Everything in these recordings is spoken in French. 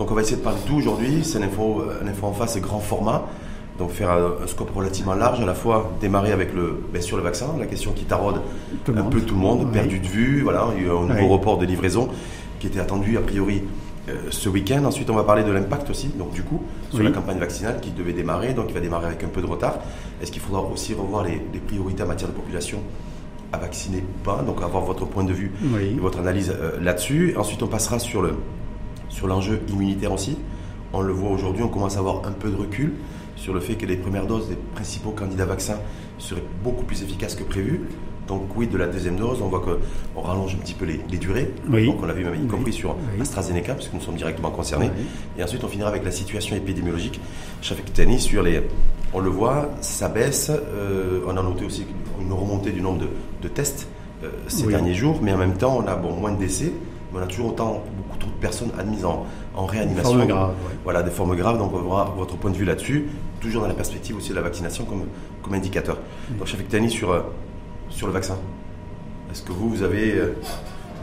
Donc on va essayer de parler de tout aujourd'hui. C'est une info, une info en face, grand format. Donc faire un, scope relativement large, à la fois démarrer avec le, bien sûr le vaccin, la question qui taraude un peu tout le monde, perdu de vue, voilà, il y a eu un nouveau report de livraison qui était attendu a priori euh, ce week-end. Ensuite, on va parler de l'impact aussi, donc du coup, sur la campagne vaccinale qui devait démarrer, donc il va démarrer avec un peu de retard. Est-ce qu'il faudra aussi revoir les, priorités en matière de population à vacciner ou pas? Donc avoir votre point de vue et votre analyse euh, là-dessus. Ensuite, on passera sur le sur l'enjeu immunitaire aussi. On le voit aujourd'hui, on commence à avoir un peu de recul sur le fait que les premières doses des principaux candidats vaccins seraient beaucoup plus efficaces que prévu. Donc oui, de la deuxième dose, on voit qu'on rallonge un petit peu les, durées. Donc on l'a vu même y compris sur AstraZeneca, puisque nous sommes directement concernés. Et ensuite, on finira avec la situation épidémiologique. Tani sur les, on le voit, ça baisse. Euh, on a noté aussi une remontée du nombre de, tests euh, ces derniers jours, mais en même temps, on a bon, moins de décès, on a toujours autant, beaucoup trop de personnes admises en, en réanimation. Des formes graves. Voilà, des formes graves. Donc on va voir votre point de vue là-dessus, toujours dans la perspective aussi de la vaccination comme, comme indicateur. Donc, Chef Tani, sur, euh, sur le vaccin, est-ce que vous, vous avez. Euh,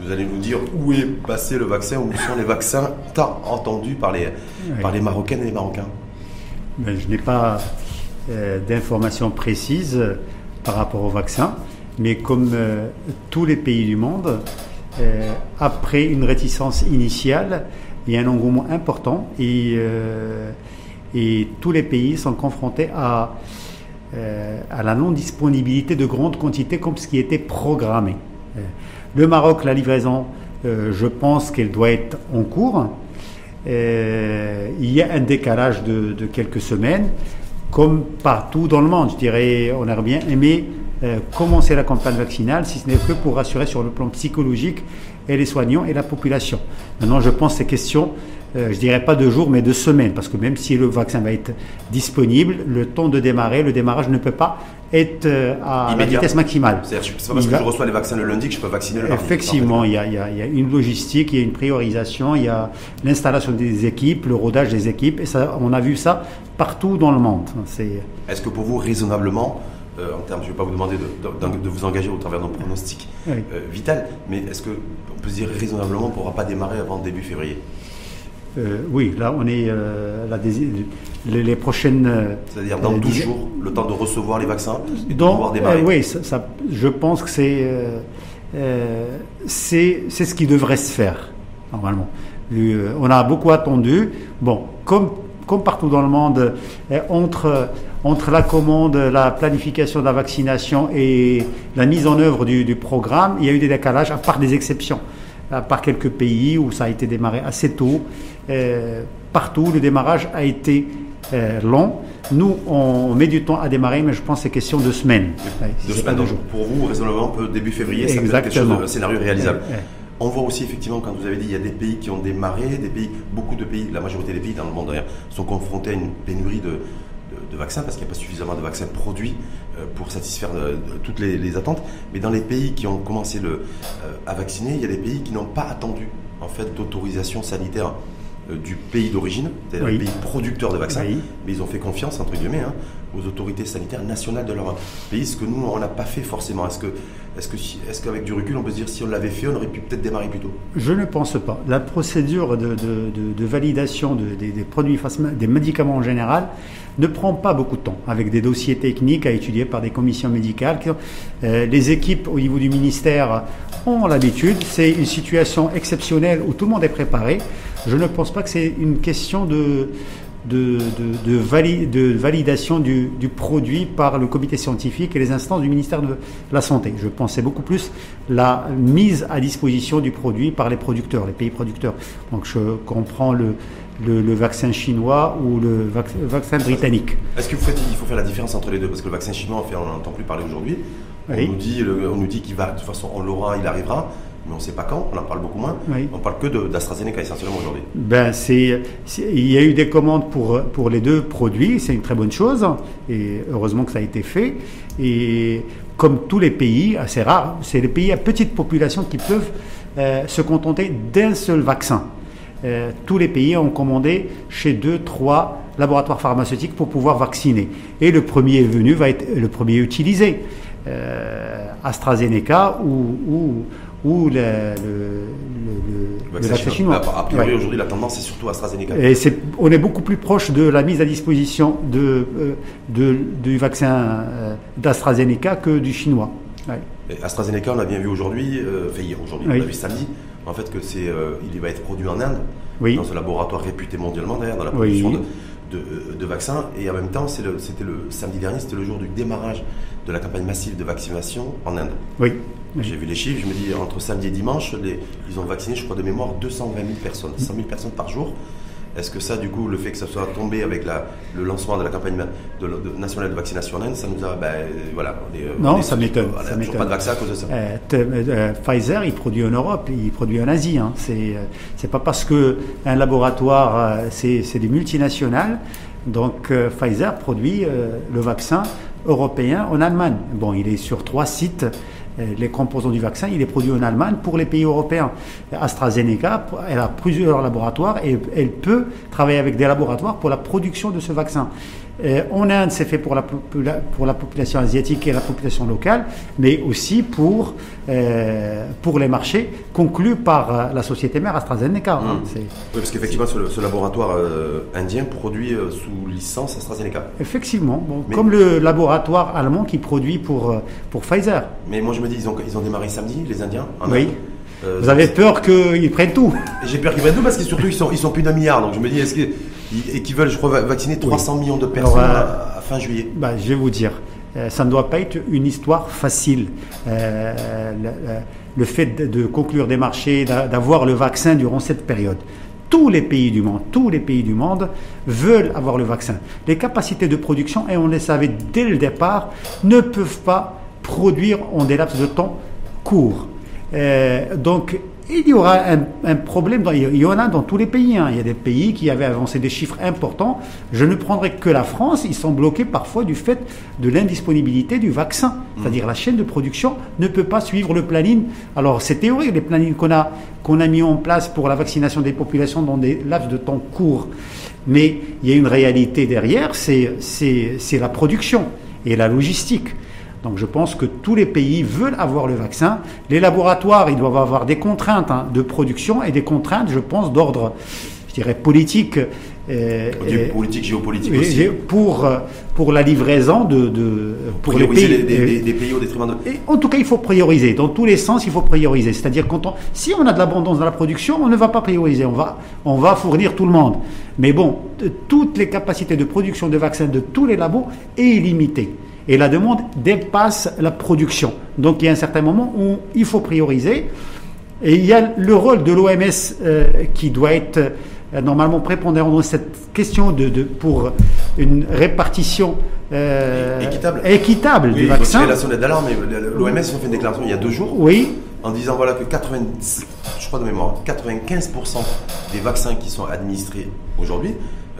vous allez nous dire où est passé le vaccin, où sont les vaccins tant entendus par les, par les Marocaines et les Marocains? Je n'ai pas euh, d'informations précises par rapport au vaccin, mais comme tous les pays du monde, après une réticence initiale, il y a un engouement important et, euh, et tous les pays sont confrontés à, euh, à la non-disponibilité de grandes quantités comme ce qui était programmé. Euh, le Maroc, la livraison, je pense qu'elle doit être en cours. il y a un décalage de, de, quelques semaines, comme partout dans le monde. Je dirais, on aurait bien aimé commencer la campagne vaccinale, si ce n'est que pour rassurer sur le plan psychologique et les soignants et la population. Maintenant, je pense que ces questions, euh, je dirais pas de jours, mais de semaines, parce que même si le vaccin va être disponible, le temps de démarrer, le démarrage ne peut pas être euh, à la vitesse maximale. C'est-à-dire, pas parce que je reçois les vaccins le lundi que je peux vacciner le mardi. Effectivement, il y, a, il, y a, une logistique, il y a une priorisation, il y a l'installation des équipes, le rodage des équipes, et ça, on a vu ça partout dans le monde. Est-ce que pour vous, raisonnablement, euh, en termes, je ne vais pas vous demander de, vous engager au travers d'un pronostic euh, vital, mais est-ce qu'on peut se dire raisonnablement qu'on ne pourra pas démarrer avant début février? Euh, oui, là on est les, prochaines. C'est-à-dire dans 12 jours, le temps de recevoir les vaccins et de pouvoir démarrer? oui, ça, je pense que c'est c'est ce qui devrait se faire normalement. on a beaucoup attendu. Bon, comme comme partout dans le monde, entre entre la commande, la planification de la vaccination et la mise en œuvre du, programme, il y a eu des décalages, à part des exceptions, à part quelques pays où ça a été démarré assez tôt. Euh, partout, le démarrage a été euh, long. Nous, on met du temps à démarrer, mais je pense que c'est question de semaines. Deux semaines, donc pour vous, raisonnablement, début février, peut quelque chose de scénario réalisable. On voit aussi effectivement, quand vous avez dit, il y a des pays qui ont démarré, des pays, beaucoup de pays, la majorité des pays dans le monde d'ailleurs, sont confrontés à une pénurie de, de, vaccins parce qu'il n'y a pas suffisamment de vaccins produits euh, pour satisfaire euh, toutes les, attentes. Mais dans les pays qui ont commencé le, euh, à vacciner, il y a des pays qui n'ont pas attendu en fait d'autorisation sanitaire du pays d'origine, c'est-à-dire le pays producteur de vaccins, mais ils ont fait confiance, entre guillemets, hein, aux autorités sanitaires nationales de leur pays, ce que nous, on n'a pas fait forcément. Est-ce que, est-ce qu'avec du recul, on peut se dire si on l'avait fait, on aurait pu peut-être démarrer plus tôt? Je ne pense pas. La procédure de, validation des, produits, des médicaments en général, ne prend pas beaucoup de temps, avec des dossiers techniques à étudier par des commissions médicales. Euh, les équipes au niveau du ministère ont l'habitude. C'est une situation exceptionnelle où tout le monde est préparé. Je ne pense pas que c'est une question de de, de, validation du, produit par le comité scientifique et les instances du ministère de la Santé. Je pensais beaucoup plus la mise à disposition du produit par les producteurs, les pays producteurs. Donc je comprends le, le, vaccin chinois ou le vaccin britannique. Est-ce qu'il faut, faut faire la différence entre les deux? Parce que le vaccin chinois, on n'entend plus parler aujourd'hui. On, nous dit, on nous dit qu'il va, de toute façon, on l'aura, il arrivera mais on ne sait pas quand, on en parle beaucoup moins. On parle que d'AstraZeneca essentiellement aujourd'hui. Ben, c'est, il y a eu des commandes pour, pour les deux produits, c'est une très bonne chose, et heureusement que ça a été fait. Et comme tous les pays, assez rares, c'est les pays à petite population qui peuvent euh, se contenter d'un seul vaccin. Euh, tous les pays ont commandé chez deux, trois laboratoires pharmaceutiques pour pouvoir vacciner. Et le premier venu va être le premier utilisé. Euh, AstraZeneca ou, ou ou vaccin, chinois. A, priori, aujourd'hui, la tendance est surtout AstraZeneca. Et on est beaucoup plus proche de la mise à disposition de, de du vaccin d'AstraZeneca que du chinois. AstraZeneca, on a bien vu aujourd'hui, enfin aujourd'hui, on a vu samedi, en fait que c'est, il va être produit en Inde, dans un laboratoire réputé mondialement d'ailleurs dans la production de, de, vaccins. Et en même temps, c'était le, samedi dernier, c'était le jour du démarrage de la campagne massive de vaccination en Inde. Oui. J'ai vu les chiffres, je me dis, entre samedi et dimanche, ils ont vacciné, je crois de mémoire, 220 000 personnes, 100 000 personnes par jour. Est-ce que ça, du coup, le fait que ça soit tombé avec le lancement de la campagne nationale de vaccination en Inde, ça nous a. Ben, voilà, euh, non, ça m'étonne. Voilà, toujours pas de vaccin à cause de ça. Euh, euh, Pfizer, il produit en Europe, il produit en Asie. Hein. C'est, pas parce qu'un laboratoire, c'est, des multinationales. Donc, Pfizer produit le vaccin européen en Allemagne. Bon, il est sur trois sites euh, les composants du vaccin, il est produit en Allemagne pour les pays européens. AstraZeneca, elle a plusieurs laboratoires et elle peut travailler avec des laboratoires pour la production de ce vaccin. Euh, en Inde, c'est fait pour la, pour la population asiatique et la population locale, mais aussi pour, euh, pour les marchés conclus par euh, la société mère AstraZeneca. Hein. Mmh. oui, parce qu'effectivement, ce, laboratoire indien produit sous licence AstraZeneca. Effectivement, comme le laboratoire allemand qui produit pour, pour Pfizer. Mais moi, je me dis, ils ont, ils ont démarré samedi, les Indiens Oui. Vous avez peur qu'ils prennent tout J'ai peur qu'ils prennent tout parce que surtout ils sont, ils sont plus d'un milliard. Donc je me dis, est-ce que et qui veulent, je crois, vacciner 300 millions de personnes à, fin juillet. Bah, je vais vous dire, euh, ça ne doit pas être une histoire facile. Euh, le, fait de, conclure des marchés, d'avoir le vaccin durant cette période. Tous les pays du monde, tous les pays du monde veulent avoir le vaccin. Les capacités de production, et on le savait dès le départ, ne peuvent pas produire en des laps de temps courts. Euh, donc, il y aura un, problème, il y en a dans tous les pays. Hein. Il y a des pays qui avaient avancé des chiffres importants. Je ne prendrai que la France, ils sont bloqués parfois du fait de l'indisponibilité du vaccin. Mmh. C'est-à-dire la chaîne de production ne peut pas suivre le planning. Alors c'est théorique, les plannings qu'on a, qu'on a mis en place pour la vaccination des populations dans des laps de temps courts. Mais il y a une réalité derrière, c'est la production et la logistique. Donc je pense que tous les pays veulent avoir le vaccin. Les laboratoires, ils doivent avoir des contraintes hein, de production et des contraintes, je pense, d'ordre, je dirais, politique. Euh, politique, géopolitique aussi. Pour, euh, pour la livraison de, de pour les pays, des, pays au détriment de... Et en tout cas, il faut prioriser. Dans tous les sens, il faut prioriser. C'est-à-dire, quand on, si on a de l'abondance dans la production, on ne va pas prioriser. On va, on va fournir tout le monde. Mais bon, toutes les capacités de production de vaccins de tous les labos est limitée et la demande dépasse la production. Donc il y a un certain moment où il faut prioriser. Et il y a le rôle de l'OMS euh, qui doit être euh, normalement prépondérant dans cette question de, pour une répartition euh, équitable, équitable du vaccin. la sonnette d'alarme, l'OMS a fait une déclaration il y a deux jours. Oui. En disant voilà que 80, je crois de mémoire, 95% des vaccins qui sont administrés aujourd'hui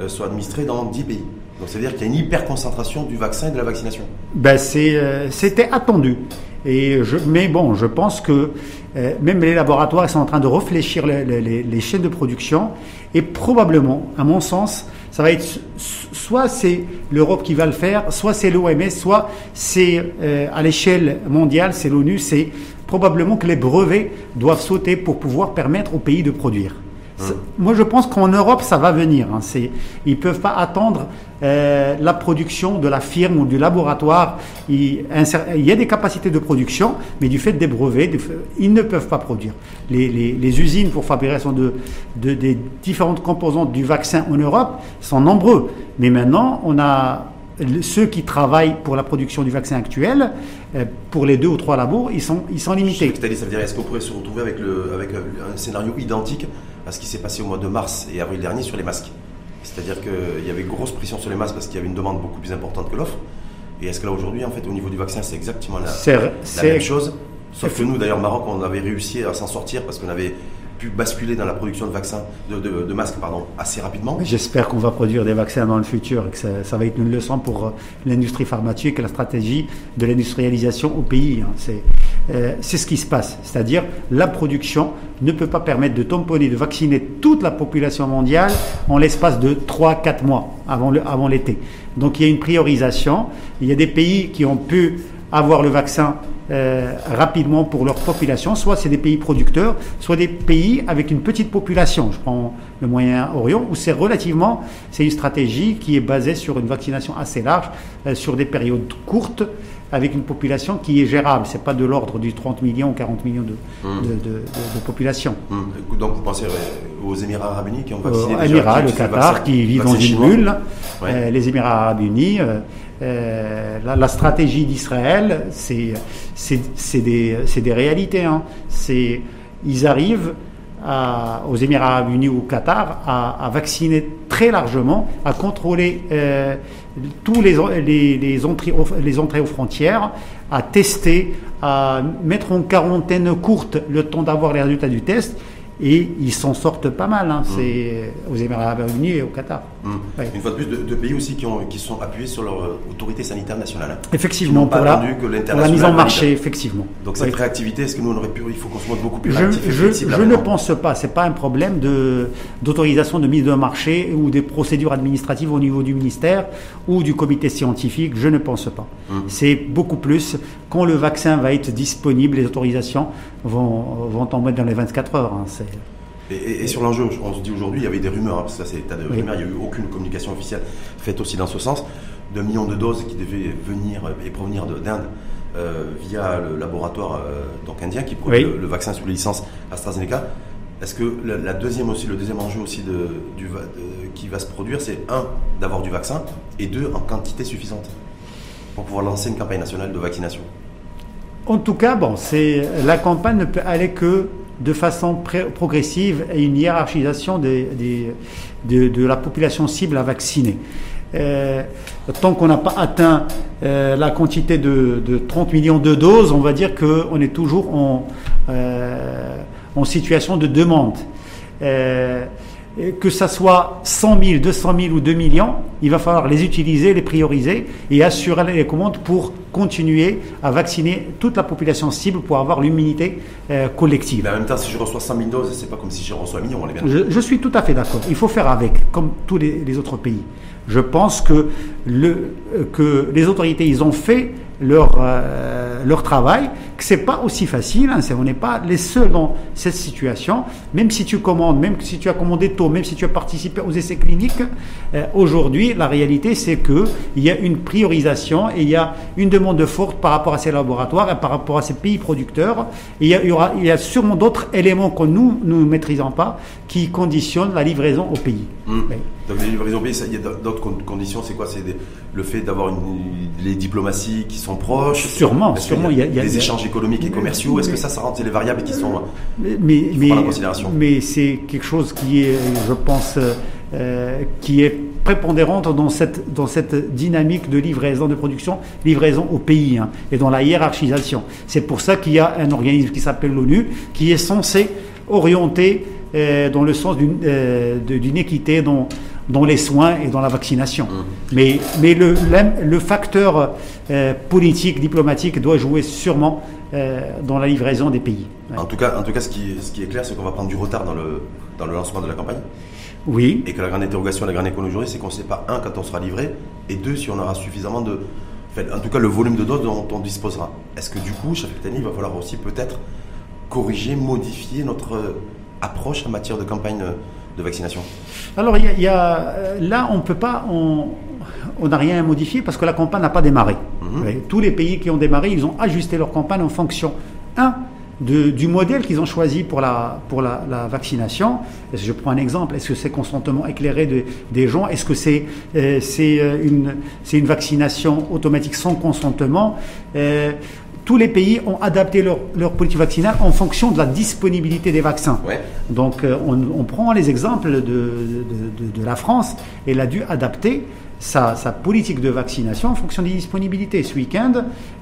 sont administrés dans 10 pays. Donc c'est-à-dire qu'il y a une hyper-concentration du vaccin et de la vaccination. Ben euh, c'était attendu. Et je, mais bon, je pense que euh, même les laboratoires sont en train de réfléchir les, chaînes de production et probablement, à mon sens, ça va être soit c'est l'Europe qui va le faire, soit c'est l'OMS, soit c'est euh, à l'échelle mondiale, c'est l'ONU, c'est probablement que les brevets doivent sauter pour pouvoir permettre aux pays de produire. Moi, je pense qu'en Europe, ça va venir. Hein. Ils ne peuvent pas attendre euh, la production de la firme ou du laboratoire. Il, y a des capacités de production, mais du fait des brevets, ils ne peuvent pas produire. Les, usines pour fabrication de, des différentes composantes du vaccin en Europe sont nombreux. Mais maintenant, on a ceux qui travaillent pour la production du vaccin actuel, euh, pour les deux ou trois labos, ils sont, ils sont limités. C'est-à-dire, ça veut dire, est-ce qu'on pourrait se retrouver avec, le, avec un scénario identique à ce qui s'est passé au mois de mars et avril dernier sur les masques. C'est-à-dire qu'il y avait grosse pression sur les masques parce qu'il y avait une demande beaucoup plus importante que l'offre. Et est-ce que là aujourd'hui, en fait, au niveau du vaccin, c'est exactement la, la même chose? Sauf que nous, d'ailleurs, Maroc, on avait réussi à s'en sortir parce qu'on avait pu basculer dans la production de vaccins, de, masques pardon, assez rapidement. J'espère qu'on va produire des vaccins dans le futur et que ça, va être une leçon pour euh, l'industrie pharmaceutique et la stratégie de l'industrialisation au pays. Hein. Euh, c'est ce qui se passe. C'est-à-dire la production ne peut pas permettre de tamponner, de vacciner toute la population mondiale en l'espace de 3-4 mois avant l'été. Donc il y a une priorisation. Il y a des pays qui ont pu avoir le vaccin euh, rapidement pour leur population. Soit c'est des pays producteurs, soit des pays avec une petite population. Je prends le Moyen-Orient, où c'est relativement, c'est une stratégie qui est basée sur une vaccination assez large, euh, sur des périodes courtes, avec une population qui est gérable. C'est pas de l'ordre du 30 millions ou 40 millions de, mmh. de, de, population. Mmh. Donc vous pensez aux Émirats Arabes Unis qui ont vacciné Les Émirats, le Qatar, qui vivent dans une bulle. les Émirats Arabes Unis. Euh, la, stratégie d'Israël, c'est des, des, réalités. Hein. Ils arrivent aux Émirats arabes unis ou au Qatar à, vacciner très largement, à contrôler euh, tous les, les, les, entrées, les entrées aux frontières, à tester, à mettre en quarantaine courte le temps d'avoir les résultats du test et ils s'en sortent pas mal. Hein. Mm. C'est aux Émirats Arabes Unis et au Qatar. Mm. Une fois de plus, de, pays aussi qui, ont, qui sont appuyés sur leur euh, autorité sanitaire nationale. Effectivement, pour la, pour la, mise en marché, effectivement. Donc cette réactivité, est-ce que nous on aurait pu, il faut qu'on se montre beaucoup plus je, réactif Je, je ne pense pas. C'est pas un problème de d'autorisation de mise en marché ou des procédures administratives au niveau du ministère ou du comité scientifique. Je ne pense pas. Mm. C'est beaucoup plus quand le vaccin va être disponible, les autorisations vont, vont tomber dans les 24 heures. Hein. Et, sur l'enjeu, on se dit aujourd'hui, il y avait des rumeurs, parce que ça c'est tas de rumeurs, il n'y a eu aucune communication officielle faite aussi dans ce sens, de millions de doses qui devaient venir et provenir d'Inde euh, via le laboratoire euh, donc indien qui produit le, vaccin sous licence AstraZeneca. Est-ce que la, deuxième aussi, le deuxième enjeu aussi de, du, qui va se produire, c'est un, d'avoir du vaccin, et deux, en quantité suffisante pour pouvoir lancer une campagne nationale de vaccination? En tout cas, bon, c'est la campagne ne peut aller que de façon progressive et une hiérarchisation de, la population cible à vacciner. Euh, tant qu'on n'a pas atteint euh, la quantité de, 30 millions de doses, on va dire qu'on est toujours euh, en situation de demande que ça soit 100 000, 200 000 ou 2 millions, il va falloir les utiliser, les prioriser et assurer les commandes pour continuer à vacciner toute la population cible pour avoir l'immunité euh, collective. Mais en même temps, si je reçois 100 000 doses, c'est pas comme si je reçois un million, on est bien je, je, suis tout à fait d'accord. Il faut faire avec, comme tous les, autres pays. Je pense que, le, que les autorités, ils ont fait leur, euh, leur travail, que c'est pas aussi facile, hein, on n'est pas les seuls dans cette situation, même si tu commandes, même si tu as commandé tôt, même si tu as participé aux essais cliniques, euh, aujourd'hui, la réalité, c'est que il y a une priorisation et il y a une demande forte par rapport à ces laboratoires et par rapport à ces pays producteurs. Et il, y, a, il, y aura, il y a sûrement d'autres éléments que nous ne maîtrisons pas qui conditionnent la livraison au pays. Mmh. Donc les livraisons au pays, il y a d'autres conditions, c'est quoi? C'est le fait d'avoir les diplomaties qui sont proches Sûrement, sûrement. Il y a, des échanges économiques et commerciaux? Est-ce que ça, ça rentre les variables qui sont mais, mais, en considération? Mais c'est quelque chose qui est, je pense, euh, qui est prépondérante dans cette, dans cette dynamique de livraison, de production, livraison au pays hein, et dans la hiérarchisation. C'est pour ça qu'il y a un organisme qui s'appelle l'ONU qui est censé orienter euh, dans le sens d'une euh, équité dans, dans les soins et dans la vaccination. Mmh. Mais, mais le, le facteur euh, politique, diplomatique doit jouer sûrement euh, dans la livraison des pays. En tout cas, en tout cas ce, qui, ce qui est clair, c'est qu'on va prendre du retard dans le, dans le lancement de la campagne. Oui. Et que la grande interrogation, la grande économie aujourd'hui, c'est qu'on ne sait pas, un, quand on sera livré, et deux, si on aura suffisamment de. en tout cas, le volume de doses dont on disposera. Est-ce que du coup, année, il va falloir aussi peut-être corriger, modifier notre approche en matière de campagne de vaccination Alors, il y, a, euh, là, on peut pas, on n'a rien à modifier parce que la campagne n'a pas démarré. Mhm. Tous les pays qui ont démarré, ils ont ajusté leur campagne en fonction, un, du modèle qu'ils ont choisi pour la, pour la, vaccination. Je prends un exemple. Est-ce que c'est consentement éclairé des gens Est-ce que c'est euh, c'est euh, une, une vaccination automatique sans consentement? Tous les pays ont adapté leur, leur, politique vaccinale en fonction de la disponibilité des vaccins. Donc euh, on, prend les exemples de, de, de, la France, elle a dû adapter sa, politique de vaccination en fonction des disponibilités. Ce week-end,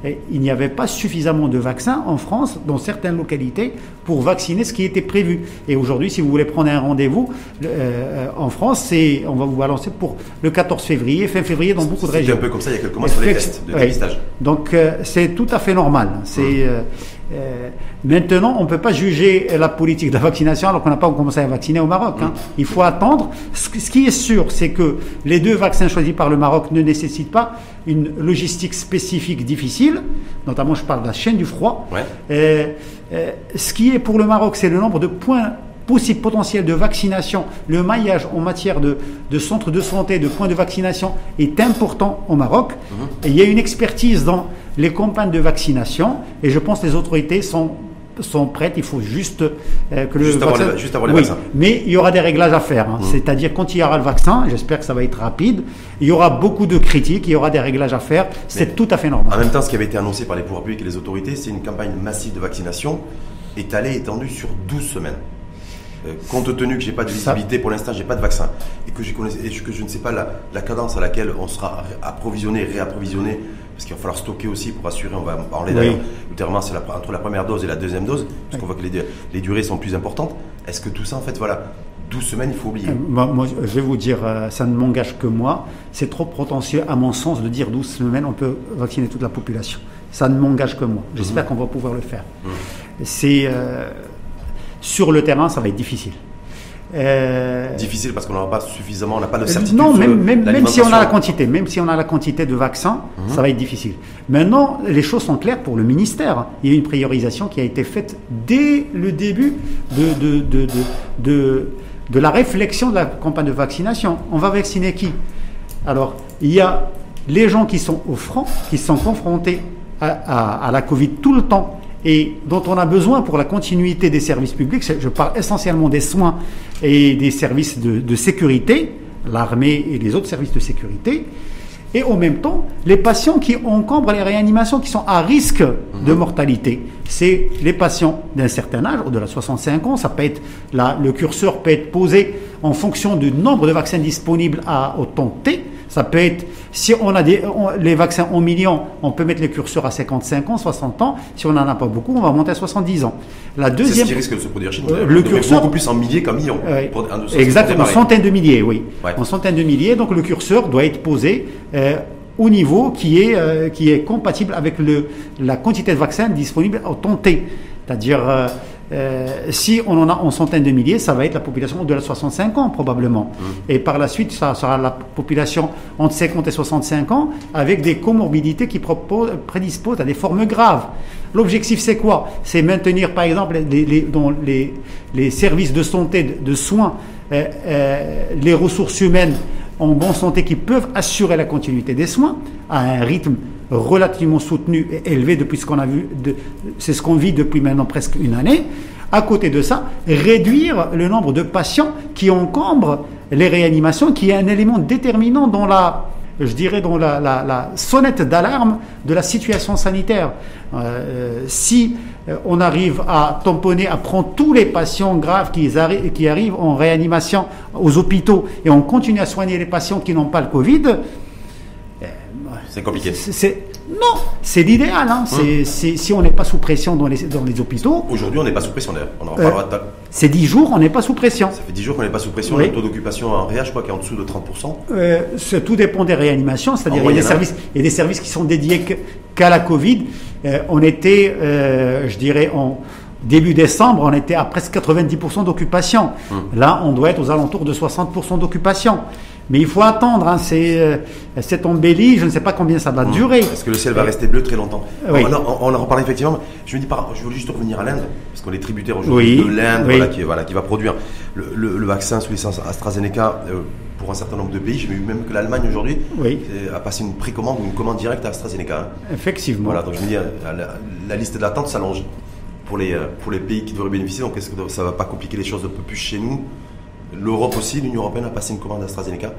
eh, il n'y avait pas suffisamment de vaccins en France, dans certaines localités, pour vacciner ce qui était prévu. Et aujourd'hui, si vous voulez prendre un rendez-vous euh, en France, c'est, on va vous balancer pour le 14 février, fin février, dans beaucoup de régions. C'était un peu comme ça il y a quelques mois sur les tests de dépistage. Donc euh, c'est tout à fait normal. C'est, mmh. Euh, maintenant, on ne peut pas juger la politique de la vaccination alors qu'on n'a pas commencé à vacciner au Maroc. Hein. Il faut attendre. Ce, qui est sûr, c'est que les deux vaccins choisis par le Maroc ne nécessitent pas une logistique spécifique difficile. Notamment, je parle de la chaîne du froid. Euh, euh, ce qui est pour le Maroc, c'est le nombre de points possible potentiel de vaccination, le maillage en matière de, centres de santé, de points de vaccination est important au Maroc. Mhm. Et il y a une expertise dans les campagnes de vaccination et je pense que les autorités sont sont prêtes, il faut juste euh, que le juste vaccin... Avant juste avant les oui, Mais il y aura des réglages à faire. Hein. Mhm. C'est-à-dire quand il y aura le vaccin, j'espère que ça va être rapide, il y aura beaucoup de critiques, il y aura des réglages à faire. C'est tout à fait normal. En même temps, ce qui avait été annoncé par les pouvoirs publics et les autorités, c'est une campagne massive de vaccination étalée, étendue sur 12 semaines. Euh, compte tenu que j'ai pas de visibilité pour l'instant, j'ai pas de vaccin et que, et que je ne sais pas la, cadence à laquelle on sera approvisionné, réapprovisionné, parce qu'il va falloir stocker aussi pour assurer, on va en parler d'ailleurs, ultérieurement, c'est entre la première dose et la deuxième dose, parce qu'on voit que les, durées sont plus importantes. Est-ce que tout ça, en fait, voilà, 12 semaines, il faut oublier. Euh, moi, je vais vous dire, euh, ça ne m'engage que moi. C'est trop prétentieux, à mon sens, de dire 12 semaines, on peut vacciner toute la population. Ça ne m'engage que moi. J'espère mhm. qu'on va pouvoir le faire. Mhm. C'est. Sur le terrain, ça va être difficile. Euh, difficile parce qu'on n'aura pas suffisamment, on n'a pas de certitude. Non, même, même, si on a la quantité, même si on a la quantité de vaccins, mhm. ça va être difficile. Maintenant, les choses sont claires pour le ministère. Il y a une priorisation qui a été faite dès le début de, de, de, de, de la réflexion de la campagne de vaccination. On va vacciner qui? Alors, il y a les gens qui sont au front, qui sont confrontés à, à, à la Covid tout le temps et dont on a besoin pour la continuité des services publics. Je parle essentiellement des soins et des services de, sécurité, l'armée et les autres services de sécurité. Et en même temps, les patients qui encombrent les réanimations, qui sont à risque de mhm. mortalité. C'est les patients d'un certain âge, au-delà de 65 ans. Ça peut être, le curseur peut être posé en fonction du nombre de vaccins disponibles à, au temps T. Ça peut être, si on a des, les vaccins en millions, on peut mettre les curseurs à 55 ans, 60 ans. Si on n'en a pas beaucoup, on va monter à 70 ans. La deuxième. C'est ce qui risque de se produire chez nous. Euh, le curseur. Beaucoup plus en milliers qu'en millions. exactement, en centaines de milliers, oui. En centaines de milliers. Donc le curseur doit être posé. Euh, au niveau qui est, euh, qui est compatible avec le, la quantité de vaccins disponible au temps T. C'est-à-dire, euh, si on en a en centaines de milliers, ça va être la population au-delà de 65 ans probablement. Mmh. Et par la suite, ça sera la population entre 50 et 65 ans avec des comorbidités qui prédisposent à des formes graves. L'objectif, c'est quoi? C'est maintenir, par exemple, les, les, dans les, les, services de santé, de, soins, euh, euh, les ressources humaines en bonne santé qui peuvent assurer la continuité des soins à un rythme relativement soutenu et élevé depuis ce qu'on a vu, c'est ce qu'on vit depuis maintenant presque une année. À côté de ça, réduire le nombre de patients qui encombrent les réanimations, qui est un élément déterminant dans la, je dirais, dans la, sonnette d'alarme de la situation sanitaire. Euh, si euh, on arrive à tamponner, à prendre tous les patients graves qui, qui arrivent en réanimation aux hôpitaux et on continue à soigner les patients qui n'ont pas le Covid, c'est compliqué. non, c'est l'idéal. Hein. Hum. si on n'est pas sous pression dans les, dans les hôpitaux. Aujourd'hui, on n'est pas sous pression d'ailleurs. On en euh, C'est 10 jours, on n'est pas sous pression. Ça fait 10 jours qu'on n'est pas sous pression. Le taux d'occupation en réa, je crois, qui est en dessous de 30%. Euh, tout dépend des réanimations. C'est-à-dire qu'il y, a des services, il y a des services qui sont dédiés qu'à la Covid. Euh, on était, je dirais, en début décembre, on était à presque 90% d'occupation. Hum. Là, on doit être aux alentours de 60% d'occupation. Mais il faut attendre, hein, c'est, euh, cette embellie, je ne sais pas combien ça va mmh. durer. Est-ce que le ciel va rester bleu très longtemps. On, en reparle effectivement. Je me dis, je voulais juste revenir à l'Inde, parce qu'on est tributaire aujourd'hui de l'Inde, voilà, qui, voilà, qui va produire le, vaccin sous licence AstraZeneca euh, pour un certain nombre de pays. J'ai vu même que l'Allemagne aujourd'hui a passé une précommande ou une commande directe à AstraZeneca. Hein. Effectivement. Voilà, donc je me dis, euh, la, liste d'attente s'allonge pour les, pour les pays qui devraient bénéficier. Donc est-ce que ça ne va pas compliquer les choses un peu plus chez nous L'Europe aussi, l'Union Européenne a passé une commande AstraZeneca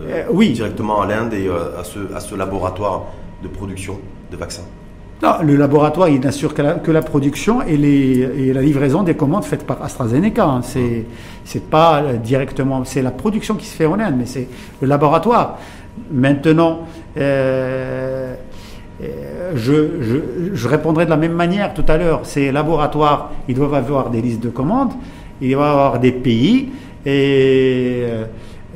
euh, euh, oui. directement à l'Inde et euh, à, ce, à, ce, laboratoire de production de vaccins. Non, le laboratoire, il n'assure que la, que la production et, les, et, la livraison des commandes faites par AstraZeneca. Hein. C'est, c'est pas directement, c'est la production qui se fait en Inde, mais c'est le laboratoire. Maintenant, je, je, je, répondrai de la même manière tout à l'heure. Ces laboratoires, ils doivent avoir des listes de commandes, ils doivent avoir des pays, et euh,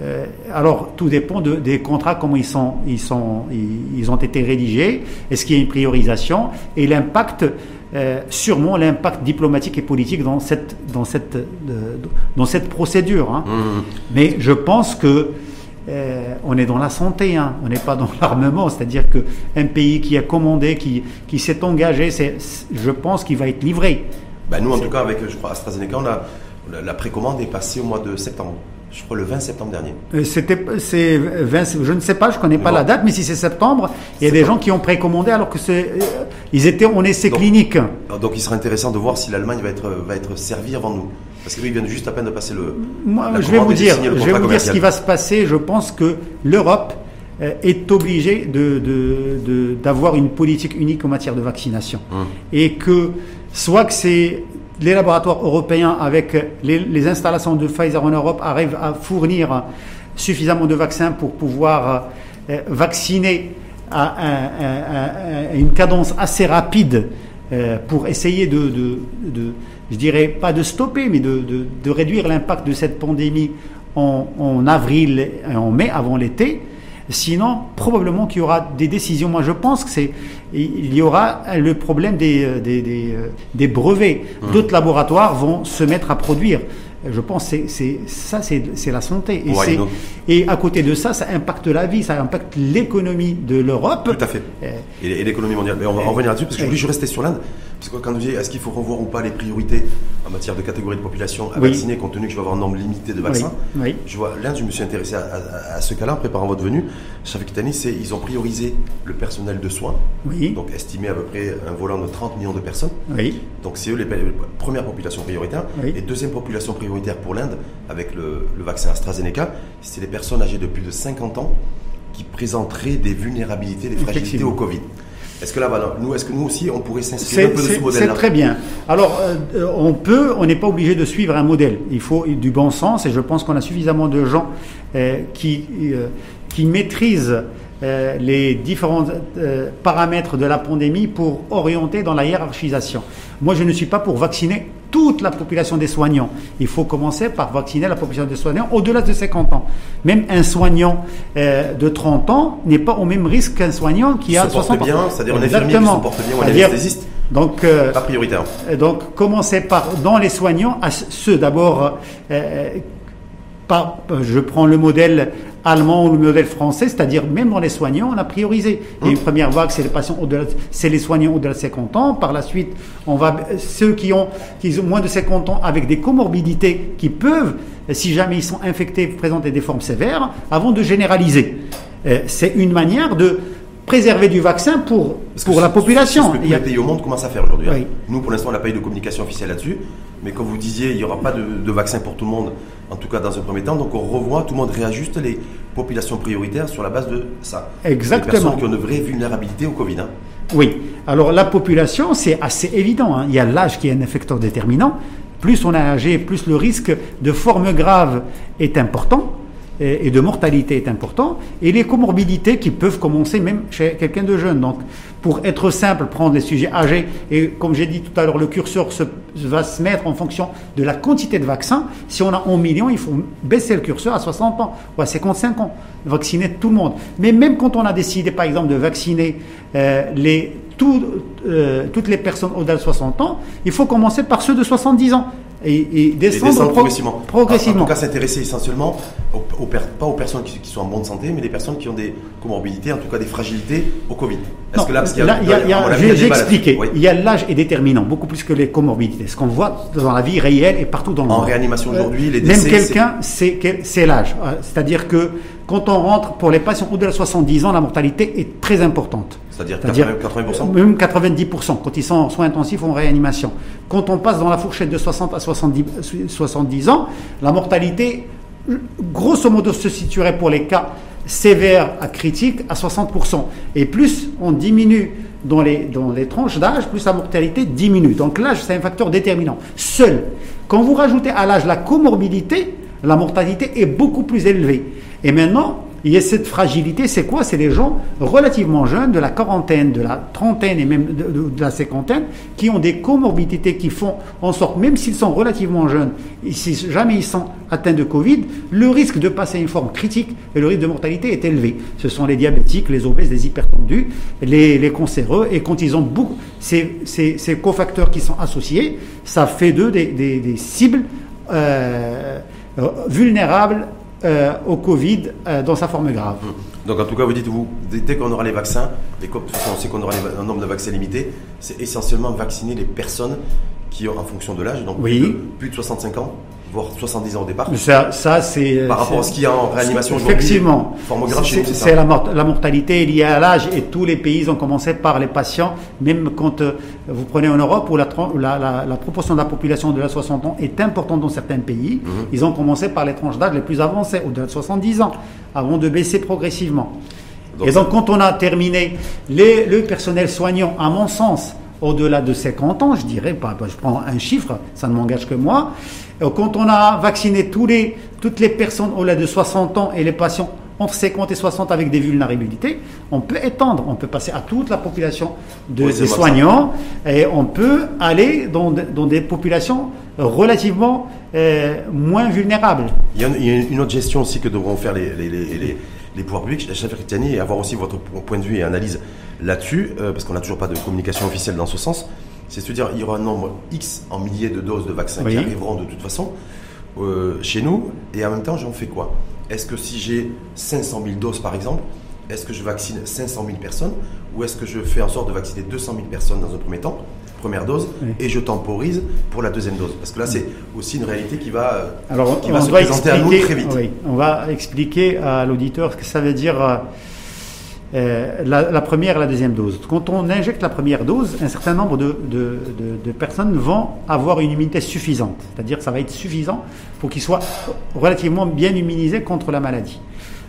euh, alors, tout dépend de, des contrats, comment ils, sont, ils, sont, ils, ont été rédigés, est-ce qu'il y a une priorisation et l'impact euh, sûrement l'impact diplomatique et politique dans cette, dans cette, dans cette procédure. Hein. Mmh. Mais je pense que euh, on est dans la santé, hein. on n'est pas dans l'armement. C'est-à-dire qu'un pays qui a commandé, qui, qui s'est engagé, je pense qu'il va être livré. Ben nous, en tout cas, avec je crois, AstraZeneca, on a, la précommande est passée au mois de septembre je crois le 20 septembre dernier. Euh, c'était, c'est 20, je ne sais pas, je connais pas la date, mais si c'est septembre, il y a des gens qui ont précommandé alors que c'est, euh, ils étaient en essai clinique. Donc il sera intéressant de voir si l'Allemagne va être, va être servie avant nous. Parce qu'ils viennent juste à peine de passer le. Moi, je vais vous dire, je vais vous dire ce qui va se passer. Je pense que l'Europe euh, est obligée de, de, d'avoir une politique unique en matière de vaccination. Hum. Et que soit que c'est les laboratoires européens, avec les, installations de Pfizer en Europe, arrivent à fournir suffisamment de vaccins pour pouvoir euh, vacciner à, une cadence assez rapide euh, pour essayer de, je dirais pas de stopper, mais de, réduire l'impact de cette pandémie en avril et en mai, avant l'été. Sinon, probablement qu'il y aura des décisions. Moi, je pense que c'est il y aura le problème des, euh, des, des, euh, des brevets. Mmh. D'autres laboratoires vont se mettre à produire. Je pense que c'est, ça, c'est, la santé. Et, et, à côté de ça, ça impacte la vie, ça impacte l'économie de l'Europe. Tout à fait. Euh, et, l'économie mondiale. Mais on va en revenir là-dessus, parce que je voulais je restais sur l'Inde. Parce que quand vous dites, est-ce qu'il faut revoir ou pas les priorités en matière de catégorie de population à vacciner, compte tenu que je vais avoir un nombre limité de vaccins? Je vois, l'Inde, je me suis intéressé à, ce cas-là en préparant votre venue. Kitani, c'est ils ont priorisé le personnel de soins, donc estimé à peu près un volant de 30 millions de personnes. Donc c'est eux les, premières populations prioritaires. Et deuxième population prioritaire pour l'Inde, avec le, le vaccin AstraZeneca, c'est les personnes âgées de plus de 50 ans qui présenteraient des vulnérabilités, des fragilités au Covid. Est-ce que là, nous, est-ce que nous aussi, on pourrait s'inspirer un peu de ce modèle-là C'est très bien. Alors, euh, on peut, on n'est pas obligé de suivre un modèle. Il faut du bon sens, et je pense qu'on a suffisamment de gens euh, qui, euh, qui maîtrisent les différents paramètres de la pandémie pour orienter dans la hiérarchisation. Moi, je ne suis pas pour vacciner toute la population des soignants. Il faut commencer par vacciner la population des soignants au-delà de 50 ans. Même un soignant euh, de 30 ans n'est pas au même risque qu'un soignant qui a 60 ans. bien, c'est-à-dire un infirmier qui se porte bien ou un anesthésiste. Donc, pas prioritaire. Donc, commencer par, dans les soignants, à ceux d'abord je prends le modèle allemand ou le modèle français, c'est-à-dire même dans les soignants, on a priorisé. Il y a une première vague, c'est les patients au-delà, c'est les soignants au-delà de 50 ans. Par la suite, on va ceux qui ont, qui ont moins de 50 ans avec des comorbidités qui peuvent, si jamais ils sont infectés, présenter des formes sévères, avant de généraliser. Euh, c'est une manière de préserver du vaccin pour, pour la population. Ce que tous les pays au monde commencent à faire aujourd'hui. Hein. Nous, pour l'instant, on n'a pas eu de communication officielle là-dessus. Mais comme vous disiez, il n'y aura pas de, vaccin pour tout le monde, en tout cas dans un premier temps. Donc on revoit, tout le monde réajuste les populations prioritaires sur la base de ça. Exactement. Les personnes qui ont une vraie vulnérabilité au Covid. Hein. Oui. Alors la population, c'est assez évident. Hein. Il y a l'âge qui est un effecteur déterminant. Plus on a âgé, plus le risque de forme grave est important et de mortalité est important, et les comorbidités qui peuvent commencer même chez quelqu'un de jeune. Donc, pour être simple, prendre les sujets âgés, et comme j'ai dit tout à l'heure, le curseur se, va se mettre en fonction de la quantité de vaccins. Si on a 1 million, il faut baisser le curseur à 60 ans ou à 55 ans, vacciner tout le monde. Mais même quand on a décidé, par exemple, de vacciner euh, euh, toutes les personnes au-delà de 60 ans, il faut commencer par ceux de 70 ans et, descendre, progressivement. En, tout cas, s'intéresser essentiellement, pas aux personnes qui, sont en bonne santé, mais les personnes qui ont des comorbidités, en tout cas des fragilités au Covid. Est-ce que là, j'ai expliqué, il y a l'âge est déterminant, beaucoup plus que les comorbidités. Ce qu'on voit dans la vie réelle et partout dans le monde. En réanimation aujourd'hui, les décès... Même quelqu'un, c'est l'âge. Euh, c'est-à-dire que quand on rentre, pour les patients au-delà de 70 ans, la mortalité est très importante. C'est-à-dire 80%, Même 90%, quand ils sont en soins intensifs ou en réanimation. Quand on passe dans la fourchette de 60 à 70, 70 ans, la mortalité, grosso modo, se situerait pour les cas sévères à critiques à 60%. Et plus on diminue dans les, dans les tranches d'âge, plus la mortalité diminue. Donc l'âge, c'est un facteur déterminant. Seul, quand vous rajoutez à l'âge la comorbidité, la mortalité est beaucoup plus élevée. Et maintenant, il y a cette fragilité. C'est quoi? C'est les gens relativement jeunes, de la quarantaine, de la trentaine et même de, la cinquantaine, qui ont des comorbidités qui font en sorte, même s'ils sont relativement jeunes, si jamais ils sont atteints de Covid, le risque de passer à une forme critique et le risque de mortalité est élevé. Ce sont les diabétiques, les obèses, les hypertendus, les, les cancéreux, et quand ils ont beaucoup ces, ces, ces cofacteurs qui sont associés, ça fait d'eux des, des, des, cibles euh, vulnérables euh, au Covid euh, dans sa forme grave. Hum. Donc en tout cas, vous dites, vous, dès qu'on aura les vaccins, et comme on sait qu'on aura un nombre de vaccins limité, c'est essentiellement vacciner les personnes qui ont, en fonction de l'âge, donc oui. plus de 65 ans, voire 70 ans au départ. Ça, ça c'est par rapport à ce qu'il y a en réanimation Effectivement, c'est la, la, mortalité liée à l'âge et tous les pays ont commencé par les patients, même quand euh, vous prenez en Europe où la, la, la, proportion de la population de la 60 ans est importante dans certains pays, mhm. ils ont commencé par les tranches d'âge les plus avancées, au-delà de 70 ans, avant de baisser progressivement. et donc quand on a terminé les, le personnel soignant, à mon sens, au-delà de 50 ans, je dirais, je prends un chiffre, ça ne m'engage que moi, quand on a vacciné tous les, toutes les personnes au-delà de 60 ans et les patients entre 50 et 60 avec des vulnérabilités, on peut étendre, on peut passer à toute la population de, des soignants et on peut aller dans, dans des populations relativement euh, moins vulnérables. Il y, a une, autre gestion aussi que devront faire les, les, les, les pouvoirs publics, chef et avoir aussi votre point de vue et analyse là-dessus, euh, parce qu'on n'a toujours pas de communication officielle dans ce sens. C'est-à-dire il y aura un nombre X en milliers de doses de vaccins qui arriveront de toute façon euh, chez nous, et en même temps, j'en fais quoi? Est-ce que si j'ai 500 000 doses par exemple, est-ce que je vaccine 500 000 personnes? Ou est-ce que je fais en sorte de vacciner 200 000 personnes dans un premier temps, première dose, et je temporise pour la deuxième dose? Parce que là, c'est aussi une réalité qui va, euh, Alors, qui va se présenter à nous très vite. on va expliquer à l'auditeur ce que ça veut dire. Euh, la, première et la deuxième dose. Quand on injecte la première dose, un certain nombre de, personnes vont avoir une immunité suffisante. C'est-à-dire ça va être suffisant pour qu'ils soient relativement bien immunisés contre la maladie.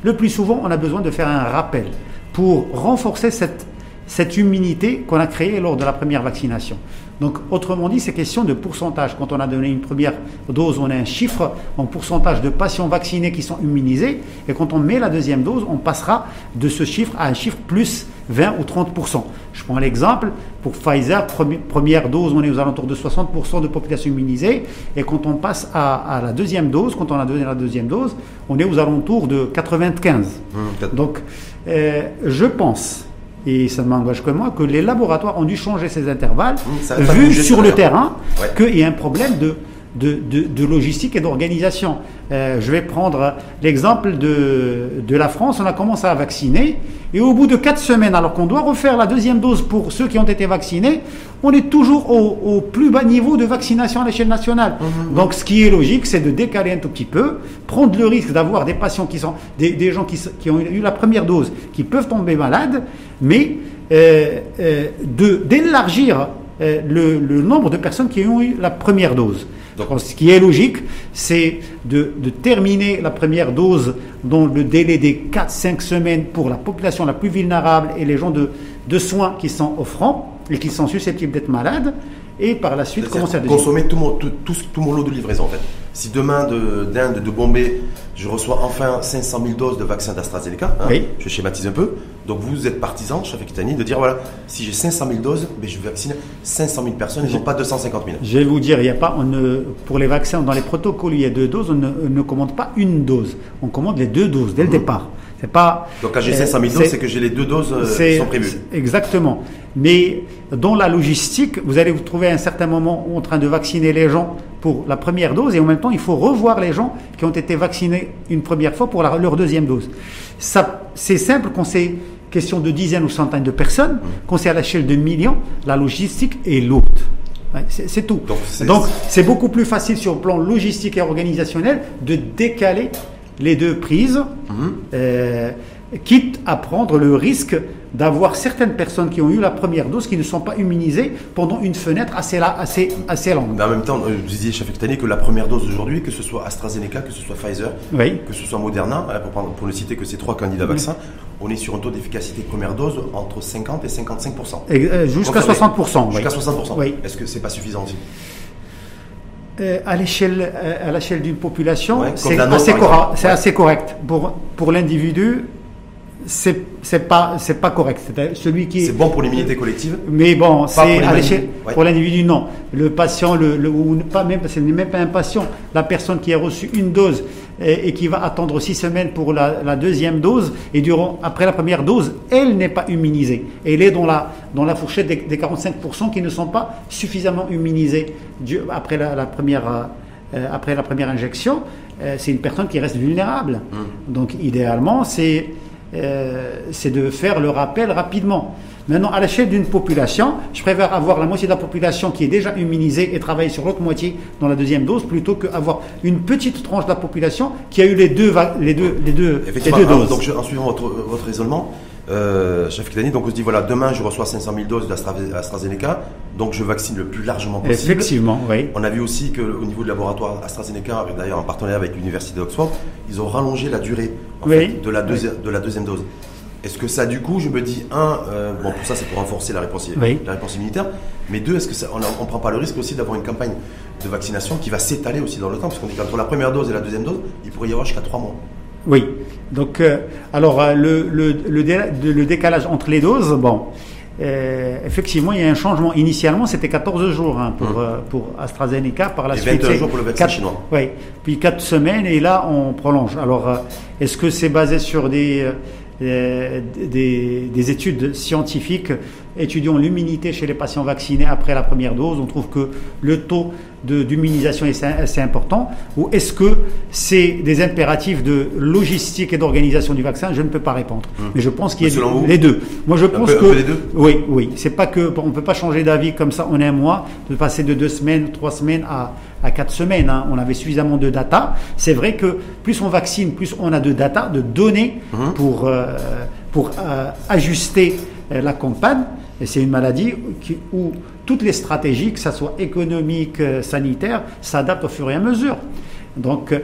Le plus souvent, on a besoin de faire un rappel pour renforcer cette, cette immunité qu'on a créée lors de la première vaccination. Donc, autrement dit, c'est question de pourcentage. Quand on a donné une première dose, on a un chiffre en pourcentage de patients vaccinés qui sont immunisés. Et quand on met la deuxième dose, on passera de ce chiffre à un chiffre plus 20 ou 30% Je prends l'exemple, pour Pfizer, première dose, on est aux alentours de 60% de population immunisée. Et quand on passe à, la deuxième dose, quand on a donné la deuxième dose, on est aux alentours de 95. Mmh, Donc, euh, je pense et ça ne m'engage que moi, que les laboratoires ont dû changer ces intervalles, mmh, vu sur le terrain qu'il y a un problème de, de, de, logistique et d'organisation. Euh, je vais prendre l'exemple de, de, la France. On a commencé à vacciner et au bout de quatre semaines, alors qu'on doit refaire la deuxième dose pour ceux qui ont été vaccinés, on est toujours au, au plus bas niveau de vaccination à l'échelle nationale. Mmh, mmh. Donc ce qui est logique, c'est de décaler un tout petit peu, prendre le risque d'avoir des patients qui sont, des, des gens qui, qui, ont eu la première dose, qui peuvent tomber malades, mais euh, euh, d'élargir euh, le, le nombre de personnes qui ont eu la première dose. Donc, ce qui est logique, c'est de, terminer la première dose dans le délai des 4-5 semaines pour la population la plus vulnérable et les gens de, de soins qui sont offrants et qui sont susceptibles d'être malades et par la suite commencer à consommer tout mon, tout, tout, mon lot de livraison en fait. Si demain d'Inde, de, Bombay, je reçois enfin 500 000 doses de vaccin d'AstraZeneca, hein, je schématise un peu, donc vous êtes partisan, chef Kitani, de dire voilà, si j'ai 500 000 doses, mais je vaccine 500 000 personnes et non pas 250 000. Je vais vous dire, il y a pas, on ne, pour les vaccins, dans les protocoles, il y a deux doses, on ne, commande pas une dose, on commande les deux doses dès le mhm. départ. C'est pas. Donc quand j'ai 500 000 doses, c'est que j'ai les deux doses euh, qui sont prévues. Exactement. Mais dans la logistique, vous allez vous trouver à un certain moment en train de vacciner les gens pour la première dose et en même temps, il faut revoir les gens qui ont été vaccinés une première fois pour leur deuxième dose. Ça, c'est simple quand c'est question de dizaines ou centaines de personnes, quand c'est à l'échelle de millions, la logistique est lourde. C'est tout. Donc c'est beaucoup plus facile sur le plan logistique et organisationnel de décaler les deux prises, mhm. euh, quitte à prendre le risque d'avoir certaines personnes qui ont eu la première dose qui ne sont pas immunisées pendant une fenêtre assez, assez, assez longue. Mais en même temps, euh, vous disiez chaque année que la première dose aujourd'hui, que ce soit AstraZeneca, que ce soit Pfizer, que ce soit Moderna, pour, ne citer que ces trois candidats vaccins, on est sur un taux d'efficacité première dose entre 50 et 55 euh, Jusqu'à 60% Jusqu'à 60 oui. Est-ce que c'est pas suffisant aussi? Euh, à l'échelle à l'échelle d'une population, c'est assez, correct, assez correct. Pour, pour l'individu, c'est c'est pas c'est pas correct. C'est celui qui c'est bon pour l'immunité collective? Mais bon, c'est à l'échelle pour l'individu non. Le patient le, le ou pas même ce n'est même pas un patient. La personne qui a reçu une dose et, qui va attendre six semaines pour la, deuxième dose et durant après la première dose, elle n'est pas immunisée. Elle est dans la dans la fourchette des, 45% qui ne sont pas suffisamment immunisés après la, première euh, après la première injection. Euh, c'est une personne qui reste vulnérable. Hum. Donc idéalement, c'est euh, c'est de faire le rappel rapidement. Maintenant, à l'échelle d'une population, je préfère avoir la moitié de la population qui est déjà immunisée et travailler sur l'autre moitié dans la deuxième dose plutôt qu'avoir une petite tranche de la population qui a eu les deux, les deux, les deux, les deux doses. Donc, en suivant votre, votre raisonnement, euh, chef Kitani, donc on se dit voilà, demain je reçois 500 000 doses d'AstraZeneca, donc je vaccine le plus largement possible. Effectivement, oui. On a vu aussi qu'au niveau du laboratoire AstraZeneca, d'ailleurs en partenariat avec l'université d'Oxford, ils ont rallongé la durée de, la de la deuxième dose. Est-ce que ça, du coup, je me dis, un, euh, bon, pour ça, c'est pour renforcer la réponse, la réponse immunitaire, mais deux, est-ce que ça, on ne prend pas le risque aussi d'avoir une campagne de vaccination qui va s'étaler aussi dans le temps Parce qu'on dit qu'entre la première dose et la deuxième dose, il pourrait y avoir jusqu'à trois mois. Oui. Donc, euh, alors, euh, le, le, le, décalage entre les doses, bon, euh, effectivement, il y a un changement. Initialement, c'était 14 jours hein, pour, hum. pour AstraZeneca. Par la et suite, 21 jours pour le vaccin chinois. Oui. Puis 4 semaines, et là, on prolonge. Alors, est-ce que c'est basé sur des, des, des, études scientifiques étudiant l'immunité chez les patients vaccinés après la première dose. On trouve que le taux d'immunisation est assez important Ou est-ce que c'est des impératifs de logistique et d'organisation du vaccin? Je ne peux pas répondre. Hum. Mais je pense qu'il y a les deux. Moi, je pense que. les deux? Oui, oui. C'est pas que. On ne peut pas changer d'avis comme ça en un mois, de passer de deux semaines, trois semaines à, à quatre semaines. Hein. On avait suffisamment de data. C'est vrai que plus on vaccine, plus on a de data, de données hum. pour, euh, pour euh, ajuster euh, la campagne. Et c'est une maladie où toutes les stratégies, que ce soit économiques, euh, sanitaires, s'adaptent au fur et à mesure. Donc, euh,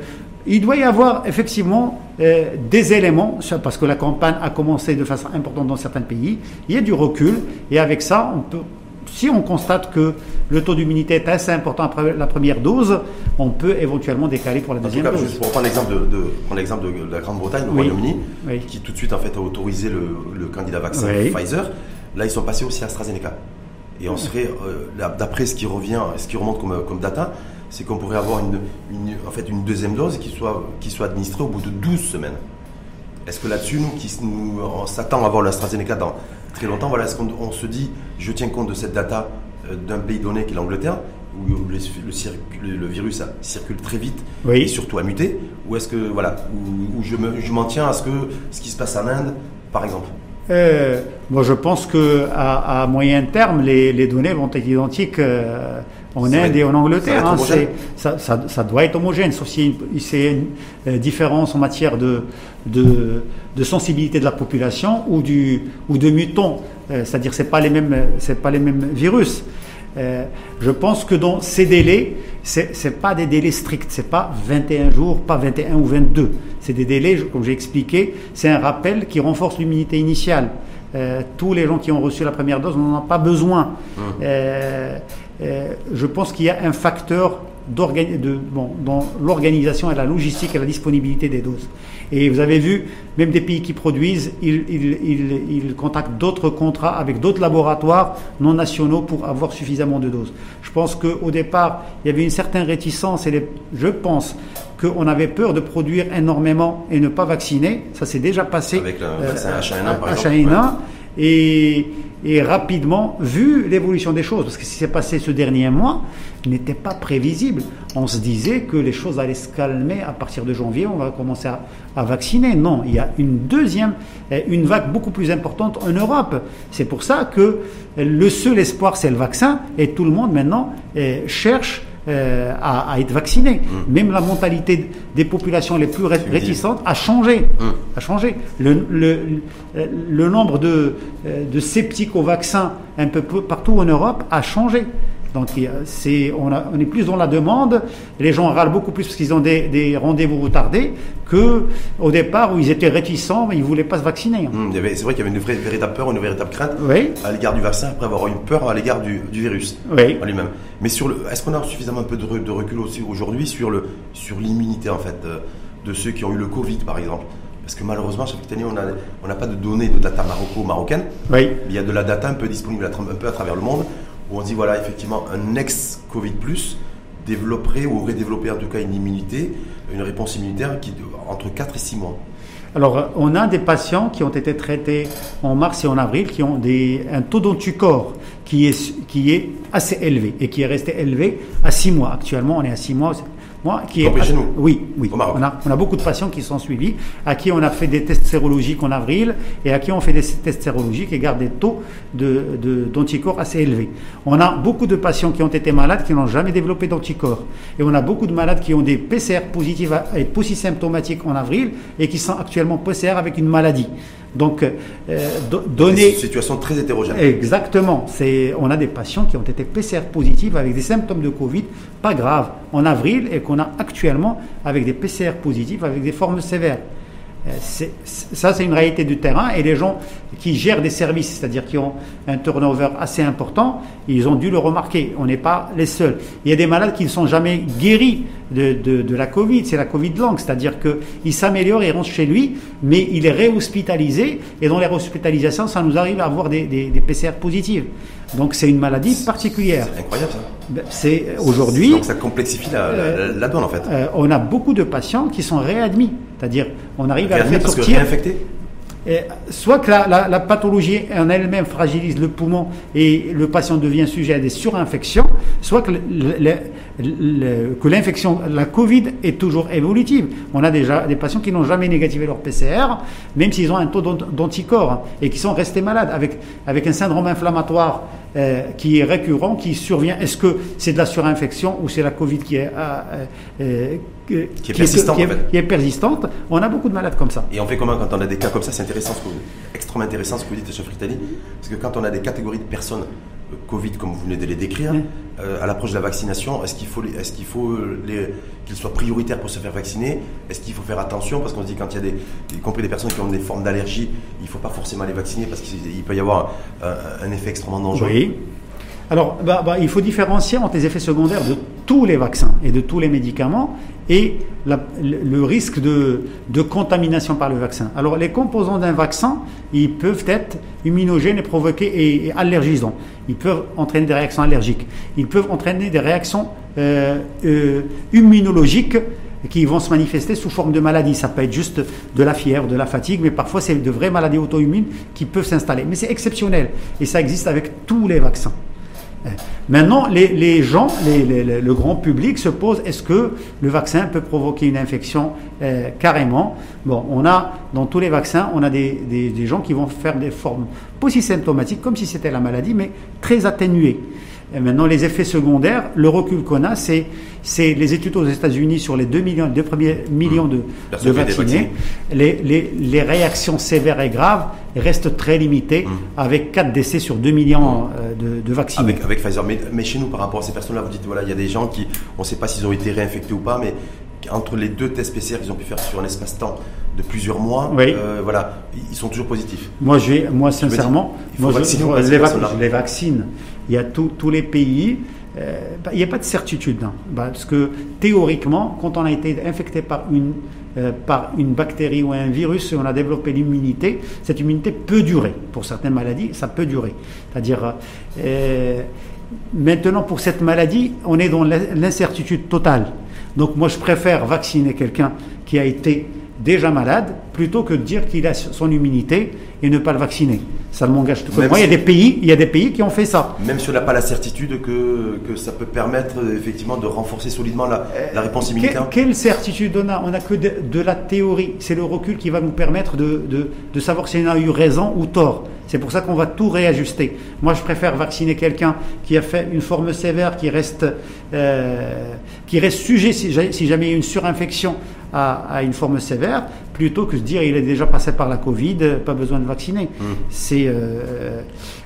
il doit y avoir effectivement euh, des éléments, parce que la campagne a commencé de façon importante dans certains pays, il y a du recul, et avec ça, on peut, si on constate que le taux d'immunité est assez important après la première dose, on peut éventuellement décaler pour la deuxième dose. Juste pour prendre l'exemple de, la Grande-Bretagne, le Royaume-Uni, qui tout de suite en fait a autorisé le, candidat vaccin Pfizer. Là, ils sont passés aussi à AstraZeneca. Et on serait, euh, d'après ce qui revient, ce qui remonte comme, comme data, c'est qu'on pourrait avoir une, en fait, une deuxième dose qui soit, qui soit administrée au bout de 12 semaines. Est-ce que là-dessus, nous, qui, nous, on s'attend à avoir l'AstraZeneca dans très longtemps, voilà, est-ce qu'on se dit, je tiens compte de cette data euh, d'un pays donné qui est l'Angleterre, où le, le, virus circule très vite et surtout a muté, ou est-ce que, voilà, où, je m'en tiens à ce, que, ce qui se passe en Inde, par exemple? Euh, moi, je pense que à, moyen terme, les, données vont être identiques euh, en Inde et en Angleterre. Hein, ça, ça, ça, doit être homogène, sauf si c'est une, une, différence en matière de, de, de, sensibilité de la population ou, du, ou de mutants. Euh, c'est-à-dire, c'est pas les mêmes, c'est pas les mêmes virus. Euh, je pense que dans ces délais, c'est n'est pas des délais stricts, c'est pas 21 jours, pas 21 ou 22. C'est des délais, comme j'ai expliqué, c'est un rappel qui renforce l'immunité initiale. Euh, tous les gens qui ont reçu la première dose n'en ont pas besoin. Mmh. Euh, je pense qu'il y a un facteur de, bon, dans l'organisation et la logistique et la disponibilité des doses. Et vous avez vu, même des pays qui produisent, ils, ils, ils, contactent d'autres contrats avec d'autres laboratoires non nationaux pour avoir suffisamment de doses. Je pense qu'au départ, il y avait une certaine réticence et je pense qu'on avait peur de produire énormément et ne pas vacciner. Ça s'est déjà passé. Avec le vaccin H1N1, par exemple. Et, et rapidement, vu l'évolution des choses, parce que ce qui s'est passé ce dernier mois n'était pas prévisible. On se disait que les choses allaient se calmer à partir de janvier, on va commencer à, vacciner. Non, il y a une deuxième, une vague beaucoup plus importante en Europe. C'est pour ça que le seul espoir, c'est le vaccin, et tout le monde maintenant eh, cherche euh, à, être vacciné. Mm. Même la mentalité des populations les plus réticentes a changé. Mm. A changé. Le, le, le nombre de, euh, de, sceptiques au vaccin un peu partout en Europe a changé. Donc c'est, on, on, est plus dans la demande. Les gens râlent beaucoup plus parce qu'ils ont des, des rendez-vous retardés que au départ où ils étaient réticents, mais ils voulaient pas se vacciner. Hum, c'est vrai qu'il y avait une véritable peur, une véritable crainte oui. à l'égard du vaccin après avoir eu peur à l'égard du, du, virus oui. lui-même. Mais sur le, est-ce qu'on a suffisamment un peu de, de recul aussi aujourd'hui sur le sur l'immunité en fait de, de ceux qui ont eu le Covid par exemple? Parce que malheureusement, chaque année, on n'a on pas de données de data maroco-marocaine. Oui. Il y a de la data un peu disponible un peu à travers le monde on dit, voilà, effectivement, un ex-Covid, développerait ou aurait développé en tout cas une immunité, une réponse immunitaire qui entre 4 et 6 mois. Alors, on a des patients qui ont été traités en mars et en avril qui ont un taux d'anticorps qui est, qui est assez élevé et qui est resté élevé à 6 mois. Actuellement, on est à 6 mois, moi, qui est, nous. Oui, oui. On a, on a beaucoup de patients qui sont suivis, à qui on a fait des tests sérologiques en avril et à qui on fait des tests sérologiques et garde des taux d'anticorps de, assez élevés. On a beaucoup de patients qui ont été malades qui n'ont jamais développé d'anticorps. Et on a beaucoup de malades qui ont des PCR positifs et polysymptomatiques en avril et qui sont actuellement PCR avec une maladie. Donc, euh, donner. C'est une situation très hétérogène. Exactement. On a des patients qui ont été PCR positifs avec des symptômes de Covid, pas graves, en avril, et qu'on a actuellement avec des PCR positifs avec des formes sévères. Euh, ça, c'est une réalité du terrain. Et les gens qui gèrent des services, c'est-à-dire qui ont un turnover assez important, ils ont dû le remarquer. On n'est pas les seuls. Il y a des malades qui ne sont jamais guéris de, de, la Covid. C'est la Covid longue, c'est-à-dire qu'il s'améliore, il rentre chez lui, mais il est réhospitalisé. Et dans les réhospitalisations, ça nous arrive à avoir des, des, des PCR positives. Donc c'est une maladie particulière. C'est incroyable ça. Ben, c'est aujourd'hui. Donc ça complexifie la, la, donne en fait. Euh, on a beaucoup de patients qui sont réadmis, c'est-à-dire on arrive à les faire parce sortir. Que réinfectés soit que la, pathologie en elle-même fragilise le poumon et le patient devient sujet à des surinfections, soit que, l'infection, la Covid est toujours évolutive. On a déjà des patients qui n'ont jamais négativé leur PCR, même s'ils ont un taux d'anticorps et qui sont restés malades avec, avec un syndrome inflammatoire euh, qui est récurrent, qui survient. Est-ce que c'est de la surinfection ou c'est la Covid qui est, euh, euh, qui est persistante, qui est, persistante On a beaucoup de malades comme ça. Et on fait comment quand on a des cas comme ça? C'est intéressant, ce que extrêmement intéressant ce que vous dites, chef Ritali, parce que quand on a des catégories de personnes Covid, comme vous venez de les décrire, à l'approche de la vaccination, est-ce qu'il faut, est-ce qu'il faut qu'ils soient prioritaires pour se faire vacciner? Est-ce qu'il faut faire attention? Parce qu'on se dit quand il y a des, y compris des personnes qui ont des formes d'allergie, il ne faut pas forcément les vacciner parce qu'il peut y avoir un effet extrêmement dangereux. Oui. Alors, bah, bah, il faut différencier entre les effets secondaires de tous les vaccins et de tous les médicaments et le risque de, contamination par le vaccin. Alors, les composants d'un vaccin, ils peuvent être immunogènes et provoquer et, allergisants. Ils peuvent entraîner des réactions allergiques. Ils peuvent entraîner des réactions euh, euh, immunologiques qui vont se manifester sous forme de maladie. Ça peut être juste de la fièvre, de la fatigue, mais parfois c'est de vraies maladies auto-immunes qui peuvent s'installer. Mais c'est exceptionnel et ça existe avec tous les vaccins. Maintenant, les, gens, le grand public se pose est-ce que le vaccin peut provoquer une infection euh, carrément? Bon, on a dans tous les vaccins, on a des, gens qui vont faire des formes symptomatiques, comme si c'était la maladie, mais très atténuées. Et maintenant, les effets secondaires, le recul qu'on a, c'est, c'est les études aux États-Unis sur les 2, millions, 2 premiers millions de, de vaccinés. Les, les, les, réactions sévères et graves restent très limitées, hum. avec 4 décès sur 2 millions euh, de, de, vaccinés. Avec, avec Pfizer. Mais, mais, chez nous, par rapport à ces personnes-là, vous dites, voilà, il y a des gens qui, on ne sait pas s'ils ont été réinfectés ou pas, mais entre les deux tests PCR qu'ils ont pu faire sur un espace-temps de plusieurs mois, euh, voilà, ils sont toujours positifs. Moi, j'ai, moi sincèrement, moi, je, les, vaccine. Il y a tous les pays. Euh, bah, il n'y a pas de certitude, hein. bah, parce que théoriquement, quand on a été infecté par une, euh, par une bactérie ou un virus et on a développé l'immunité, cette immunité peut durer. Pour certaines maladies, ça peut durer. C'est-à-dire, maintenant, pour cette maladie, on est dans l'incertitude totale. Donc moi, je préfère vacciner quelqu'un qui a été déjà malade plutôt que de dire qu'il a son immunité et ne pas le vacciner. Ça m'engage tout Moi, il y a des pays, il y a des pays qui ont fait ça. Même si on n'a pas la certitude que, que ça peut permettre effectivement de renforcer solidement la, la réponse immunitaire. quelle certitude on a On n'a que de, la théorie. C'est le recul qui va nous permettre de, de, de savoir si on a eu raison ou tort. C'est pour ça qu'on va tout réajuster. Moi, je préfère vacciner quelqu'un qui a fait une forme sévère, qui reste, euh, qui reste sujet si, si jamais il y a une surinfection à, à, une forme sévère, plutôt que de dire il est déjà passé par la Covid, pas besoin de vacciner. Mmh. C'est euh,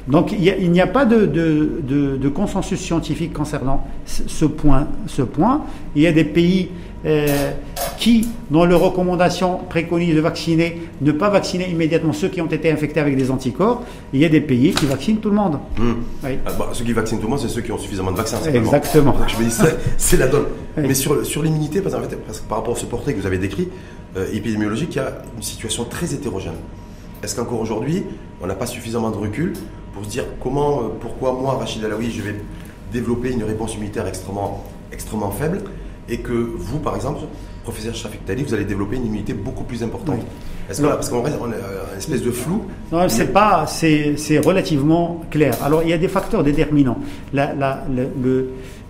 donc il n'y a, pas de, de, consensus scientifique concernant ce point. Ce point. Il y a des pays euh, qui, dans leurs recommandations, préconisent de vacciner, ne pas vacciner immédiatement ceux qui ont été infectés avec des anticorps. Il y a des pays qui vaccinent tout le monde. Mmh. Ah, bah, ceux qui vaccinent tout le monde, c'est ceux qui ont suffisamment de vaccins. Exactement. je me dis, c'est la donne. Mais sur, sur l'immunité, parce, que par rapport à ce portrait que vous avez décrit, euh, épidémiologique, il y a une situation très hétérogène. Est-ce qu'encore aujourd'hui, on n'a pas suffisamment de recul pour se dire comment, euh, pourquoi moi, Rachid Alaoui, je vais développer une réponse immunitaire extrêmement, extrêmement faible et que vous, par exemple, professeur Shafik Tali, vous allez développer une immunité beaucoup plus importante? Est-ce que, parce qu'on reste on a une espèce de flou. Non, c'est pas, c'est, relativement clair. Alors, il y a des facteurs déterminants.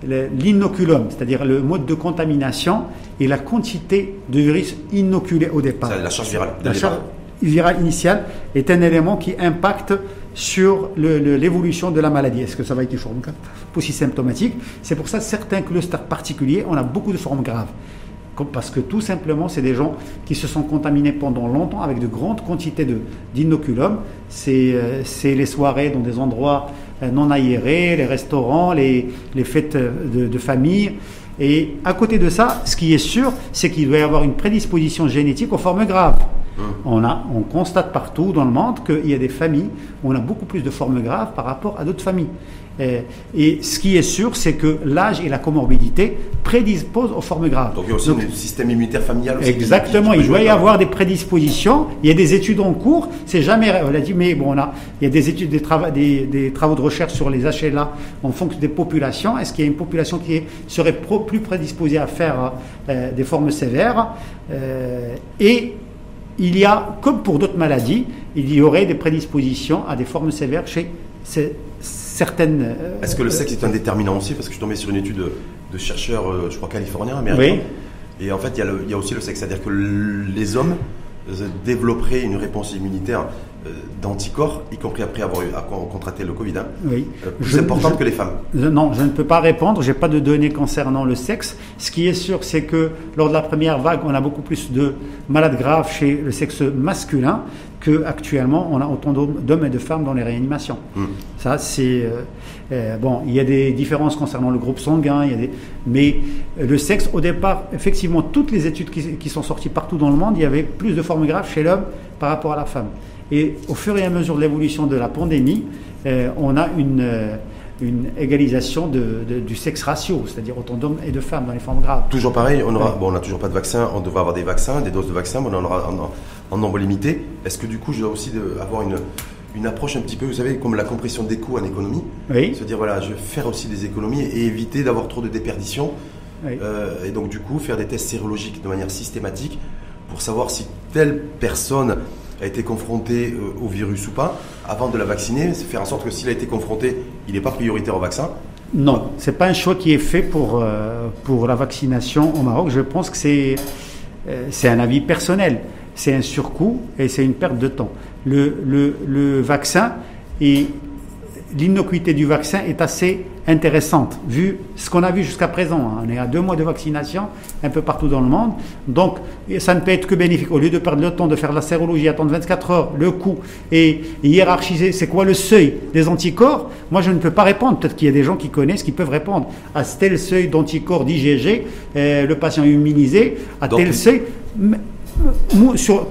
L'inoculum, c'est-à-dire le mode de contamination et la quantité de virus inoculé au départ. la charge virale. La charge virale initiale est un élément qui impacte sur l'évolution de la maladie. Est-ce que ça va être une forme aussi symptomatique C'est pour ça que certains clusters particuliers, on a beaucoup de formes graves. Parce que tout simplement, c'est des gens qui se sont contaminés pendant longtemps avec de grandes quantités d'inoculum. Euh, c'est les soirées dans des endroits non aérés, les restaurants, les, les fêtes de, de famille. Et à côté de ça, ce qui est sûr, c'est qu'il doit y avoir une prédisposition génétique aux formes graves. On, a, on constate partout dans le monde qu'il y a des familles où on a beaucoup plus de formes graves par rapport à d'autres familles. Et, ce qui est sûr, c'est que l'âge et la comorbidité prédisposent aux formes graves. Donc il y a aussi un système immunitaire familial. Aussi exactement, il doit y avoir des prédispositions. Il y a des études en cours. C'est jamais, on l'a dit, mais bon, on a, il y a des études, des, travaux, des, travaux de recherche sur les HLA en fonction des populations. Est-ce qu'il y a une population qui serait plus prédisposée à faire euh, des formes sévères? Euh, Et il y a, comme pour d'autres maladies, il y aurait des prédispositions à des formes sévères chez certaines. Euh, Est-ce que le sexe est un déterminant aussi Parce que je suis tombé sur une étude de, chercheurs, euh, je crois californiens, américains. Oui. Et en fait, il y, a il y a aussi le sexe, c'est-à-dire que les hommes euh, développeraient une réponse immunitaire euh, d'anticorps, y compris après avoir eu, contracté le Covid, hein, oui. Euh, plus importante que les femmes Non, je ne peux pas répondre. Je n'ai pas de données concernant le sexe. Ce qui est sûr, c'est que lors de la première vague, on a beaucoup plus de malades graves chez le sexe masculin qu'actuellement, on a autant d'hommes et de femmes dans les réanimations. Hmm. Ça, c'est. Euh, bon, il y a des différences concernant le groupe sanguin, il y a des, mais le sexe, au départ, effectivement, toutes les études qui, qui sont sorties partout dans le monde, il y avait plus de formes graves chez l'homme par rapport à la femme. Et au fur et à mesure de l'évolution de la pandémie, euh, on a une, euh, une égalisation de, du sexe ratio, c'est-à-dire autant d'hommes et de femmes dans les formes graves. Toujours pareil, on aura, bon, on n'a toujours pas de vaccin, on devrait avoir des vaccins, des doses de vaccins, mais on en aura en, nombre limité. Est-ce que du coup, je dois aussi avoir une, une approche un petit peu, vous savez, comme la compression des coûts en économie? Oui. Se dire, voilà, je vais faire aussi des économies et éviter d'avoir trop de déperditions. Euh, et donc, du coup, faire des tests sérologiques de manière systématique pour savoir si telle personne a été confronté euh, au virus ou pas, avant de la vacciner, c'est faire en sorte que s'il a été confronté, il n'est pas prioritaire au vaccin? Non, ce n'est pas un choix qui est fait pour, euh, pour la vaccination au Maroc. Je pense que c'est euh, c'est un avis personnel. C'est un surcoût et c'est une perte de temps. Le, vaccin et l'innocuité du vaccin est assez intéressante, vu ce qu'on a vu jusqu'à présent. Hein. On est à deux mois de vaccination un peu partout dans le monde. Donc, ça ne peut être que bénéfique. Au lieu de perdre le temps de faire la sérologie, attendre 24 heures, le coût, et hiérarchiser, c'est quoi le seuil des anticorps? Moi, je ne peux pas répondre. Peut-être qu'il y a des gens qui connaissent, qui peuvent répondre. À tel seuil d'anticorps d'IgG, euh, le patient immunisé, à tel seuil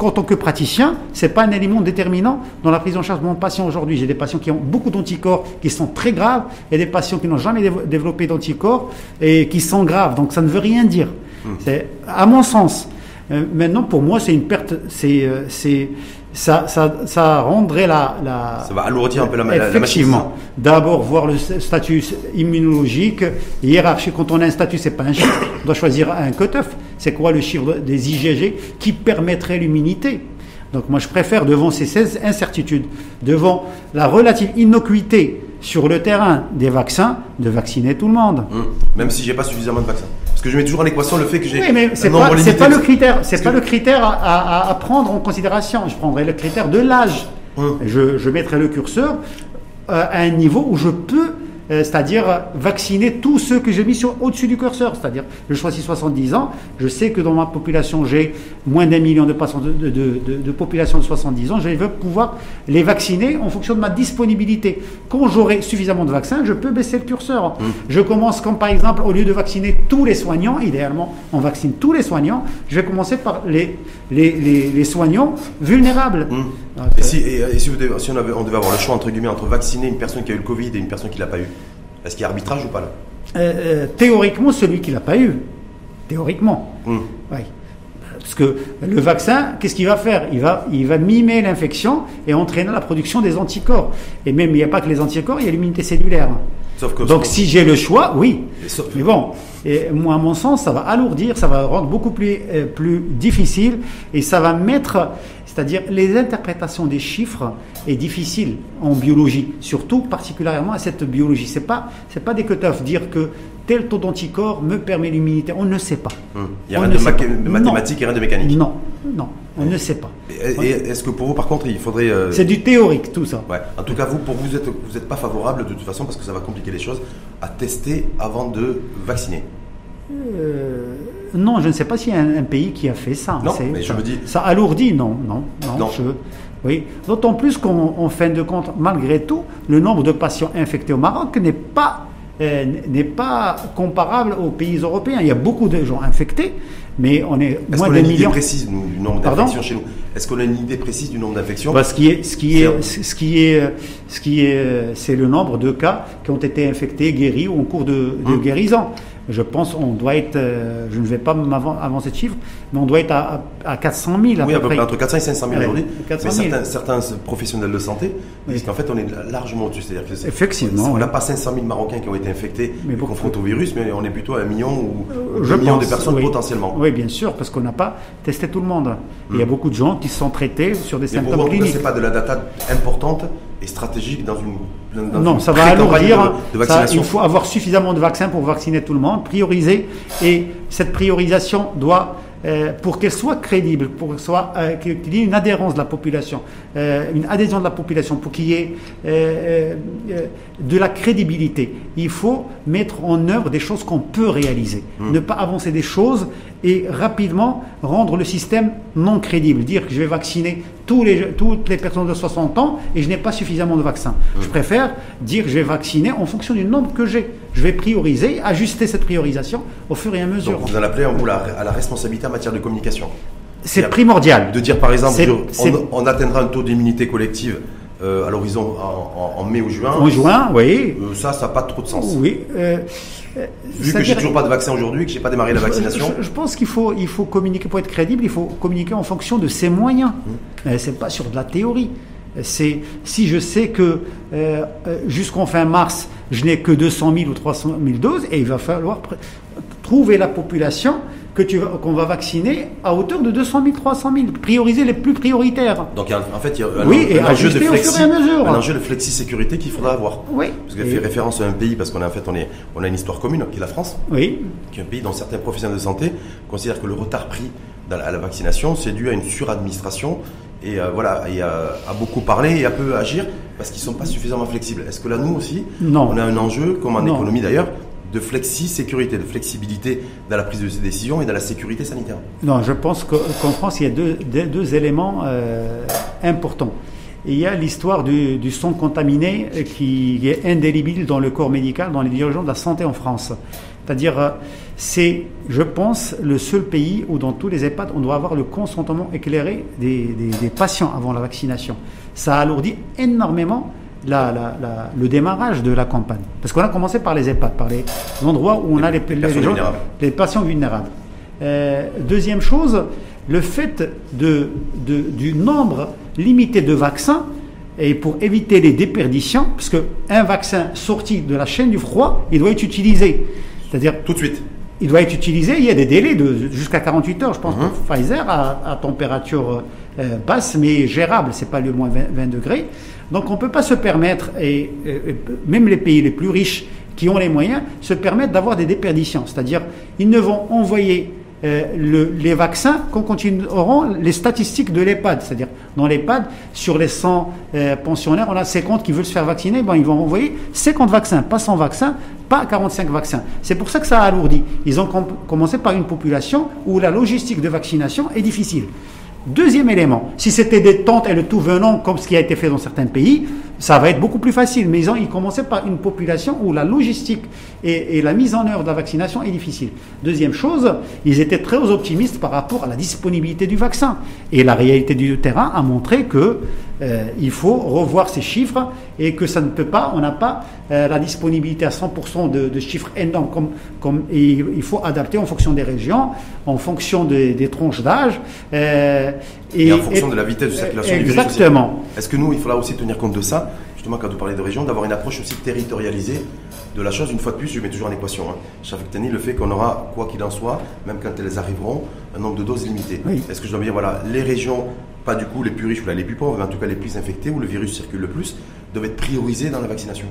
en tant que praticien, ce n'est pas un élément déterminant dans la prise en charge de mon patient aujourd'hui. J'ai des patients qui ont beaucoup d'anticorps qui sont très graves et des patients qui n'ont jamais développé d'anticorps et qui sont graves. Donc ça ne veut rien dire. Hmm. C'est, à mon sens, euh, maintenant pour moi c'est une perte, c'est, euh, c'est, ça, ça, ça, rendrait la, la, Ça va alourdir un peu la, Effectivement. D'abord, voir le statut immunologique, hiérarchique. Quand on a un statut, c'est pas un chiffre. On doit choisir un cut-off. C'est quoi le chiffre des IgG qui permettrait l'immunité Donc, moi, je préfère, devant ces 16 incertitudes, devant la relative innocuité sur le terrain des vaccins, de vacciner tout le monde. Hum. Même si j'ai pas suffisamment de vaccins. Parce que je mets toujours en équation le fait que j'ai. Oui, mais c'est pas, pas le critère. C'est pas le critère à, prendre en considération. Je prendrai le critère de l'âge. Hum. Je, je mettrai le curseur euh, à un niveau où je peux euh, c'est-à-dire vacciner tous ceux que j'ai mis au-dessus du curseur. C'est-à-dire, je choisis 70 ans, je sais que dans ma population, j'ai moins d'un million de, de, de, de, population de 70 ans, je veux pouvoir les vacciner en fonction de ma disponibilité. Quand j'aurai suffisamment de vaccins, je peux baisser le curseur. Mmh. Je commence comme par exemple, au lieu de vacciner tous les soignants, idéalement, on vaccine tous les soignants, je vais commencer par les, les, les, soignants vulnérables. Mmh. Et, si, et, si, on, avait, on devait avoir le choix, entre guillemets, entre vacciner une personne qui a eu le Covid et une personne qui ne l'a pas eu, est-ce qu'il y a arbitrage ou pas là? Euh, euh, Théoriquement, celui qui ne l'a pas eu. Théoriquement. Hmm. Oui. Parce que le vaccin, qu'est-ce qu'il va faire? Il va, il va mimer l'infection et entraîner la production des anticorps. Et même, il n'y a pas que les anticorps, il y a l'immunité cellulaire. Donc, si j'ai le choix, oui. Mais bon, et moi, à mon sens, ça va alourdir, ça va rendre beaucoup plus, euh, plus difficile et ça va mettre c'est-à-dire les interprétations des chiffres est difficile en biologie, surtout particulièrement à cette biologie. C'est pas c'est pas des cutoffs dire que tel taux d'anticorps me permet l'immunité. On ne sait pas. Hum. Il n'y a rien de, mathématique et rien de mécanique. Non, non, on ne sait pas. Et, est-ce que pour vous, par contre, il faudrait euh, C'est du théorique tout ça. Ouais. En tout cas, vous, pour vous, êtes vous n'êtes pas favorable de toute façon parce que ça va compliquer les choses à tester avant de vacciner. Euh, non, je ne sais pas s'il y a un, pays qui a fait ça. Non, mais je me dis. Ça alourdit, non, non, non. oui. D'autant plus qu'en fin de compte, malgré tout, le nombre de patients infectés au Maroc n'est pas euh, n'est pas comparable aux pays européens. Il y a beaucoup de gens infectés, mais on est, est moins de millions. Est-ce qu'on a une idée précise du nombre d'infections chez nous? Est-ce qu'on a une idée précise du nombre d'infections? Bah, Ce qui est, ce qui est, ce qui est, ce qui est, c'est le nombre de cas qui ont été infectés, guéris ou en cours de, de hum. guérison je pense on doit être, euh, je ne vais pas avancer de chiffre, mais on doit être à, à 400 000. À oui, à peu près entre 400 et 500 000 aujourd'hui. Mais certains, certains, professionnels de santé disent qu'en fait on est largement au-dessus. C'est-à-dire que Effectivement. On n'a pas 500 000 Marocains qui ont été infectés mais confrontés au virus, mais on est plutôt à un million ou euh, deux millions de personnes potentiellement. Oui, bien sûr, parce qu'on n'a pas testé tout le monde. Il y a hmm. beaucoup de gens qui sont traités sur des symptômes pour cliniques. Ce n'est pas de la data importante et stratégique dans une. non, ça va alourdir. De, il faut avoir suffisamment de vaccins pour vacciner tout le monde, prioriser. Et cette priorisation doit euh, pour qu'elle soit crédible, pour qu'elle soit euh, qu'il y ait une adhérence de la population, euh, une adhésion de la population, pour qu'il y ait de la crédibilité, il faut mettre en œuvre des choses qu'on peut réaliser, hmm. ne pas avancer des choses et rapidement rendre le système non crédible, dire que je vais vacciner tous les, toutes les personnes de 60 ans et je n'ai pas suffisamment de vaccins. Je préfère dire que je vais vacciner en fonction du nombre que j'ai. Je vais prioriser, ajuster cette priorisation au fur et à mesure. Donc vous en appelez en vous à la responsabilité en matière de communication. C'est primordial. De dire par exemple, on, on, atteindra un taux d'immunité collective euh, à l'horizon en, mai ou juin. En juin, oui. Euh, ça, ça n'a pas trop de sens. Oui. Euh, Vu que j'ai toujours pas de vaccin aujourd'hui, que j'ai pas démarré la vaccination. Je, pense qu'il faut, il faut communiquer pour être crédible. Il faut communiquer en fonction de ses moyens. Mmh. C'est pas sur de la théorie. C'est si je sais que jusqu'en fin mars, je n'ai que 200 000 ou 300 000 doses, et il va falloir trouver la population que tu qu'on va vacciner à hauteur de 200 000, 300 000, prioriser les plus prioritaires. Donc en fait, il y a un, oui, un, enjeu de flexi, un enjeu de flexi-sécurité qu'il faudra avoir. Oui. Parce qu'elle fait référence à un pays, parce qu'on en fait, on, est, on a une histoire commune, qui est la France, oui. qui est un pays dont certains professionnels de santé considèrent que le retard pris à la vaccination, c'est dû à une suradministration et euh, voilà, et à, beaucoup parler et à peu agir parce qu'ils ne sont pas suffisamment flexibles. Est-ce que là, nous aussi, non. on a un enjeu, comme en économie d'ailleurs, de flexi-sécurité, de flexibilité dans la prise de décisions et dans la sécurité sanitaire? Non, je pense qu'en France, il y a deux, deux, éléments euh, importants. Il y a l'histoire du, du, sang contaminé euh, qui est indélébile dans le corps médical, dans les dirigeants de la santé en France. C'est-à-dire, euh, c'est, je pense, le seul pays où dans tous les EHPAD, on doit avoir le consentement éclairé des, des, des patients avant la vaccination. Ça alourdit énormément le démarrage de la campagne. Parce qu'on a commencé par les EHPAD, par les endroits où on a les, les, patients vulnérables. Euh, deuxième chose, le fait de, du nombre limité de vaccins et pour éviter les déperditions, parce qu'un vaccin sorti de la chaîne du froid, il doit être utilisé. C'est-à-dire tout de suite. Il doit être utilisé, il y a des délais de jusqu'à 48 heures, je pense, pour mhm. Pfizer à, température euh, basse, mais gérable, c'est pas le moins 20 degrés. Donc on ne peut pas se permettre, et, même les pays les plus riches qui ont les moyens, se permettent d'avoir des déperditions. C'est-à-dire, ils ne vont envoyer euh, le, les vaccins qu'on continueront les statistiques de l'EHPAD. C'est-à-dire, dans l'EHPAD, sur les 100 euh, pensionnaires, on a 50 qui veulent se faire vacciner, ils vont envoyer 50 vaccins, pas 100 vaccins, pas 45 vaccins. C'est pour ça que ça a alourdi. Ils ont commencé par une population où la logistique de vaccination est difficile. Deuxième élément, si c'était des tentes et le tout venant, comme ce qui a été fait dans certains pays, ça va être beaucoup plus facile. Mais ils, ont, ils commençaient par une population où la logistique et, la mise en œuvre de la vaccination est difficile. Deuxième chose, ils étaient très optimistes par rapport à la disponibilité du vaccin. Et la réalité du terrain a montré que euh, il faut revoir ces chiffres et que ça ne peut pas, on n'a pas euh, la disponibilité à 100% de, chiffres énormes. Comme, comme, il faut adapter en fonction des régions, en fonction des, tranches d'âge. Euh, et, en fonction de la vitesse de circulation. Exactement. Est-ce que nous, il faudra aussi tenir compte de ça, justement quand vous parlez de région, d'avoir une approche aussi territorialisée de la chose, une fois de plus, je mets toujours en équation. Hein. tenir le fait qu'on aura, quoi qu'il en soit, même quand elles arriveront, un nombre de doses limité. Est-ce que je dois me dire, voilà, les régions pas du coup les plus riches ou les plus pauvres, mais en tout cas les plus infectés, où le virus circule le plus, doivent être priorisés dans la vaccination?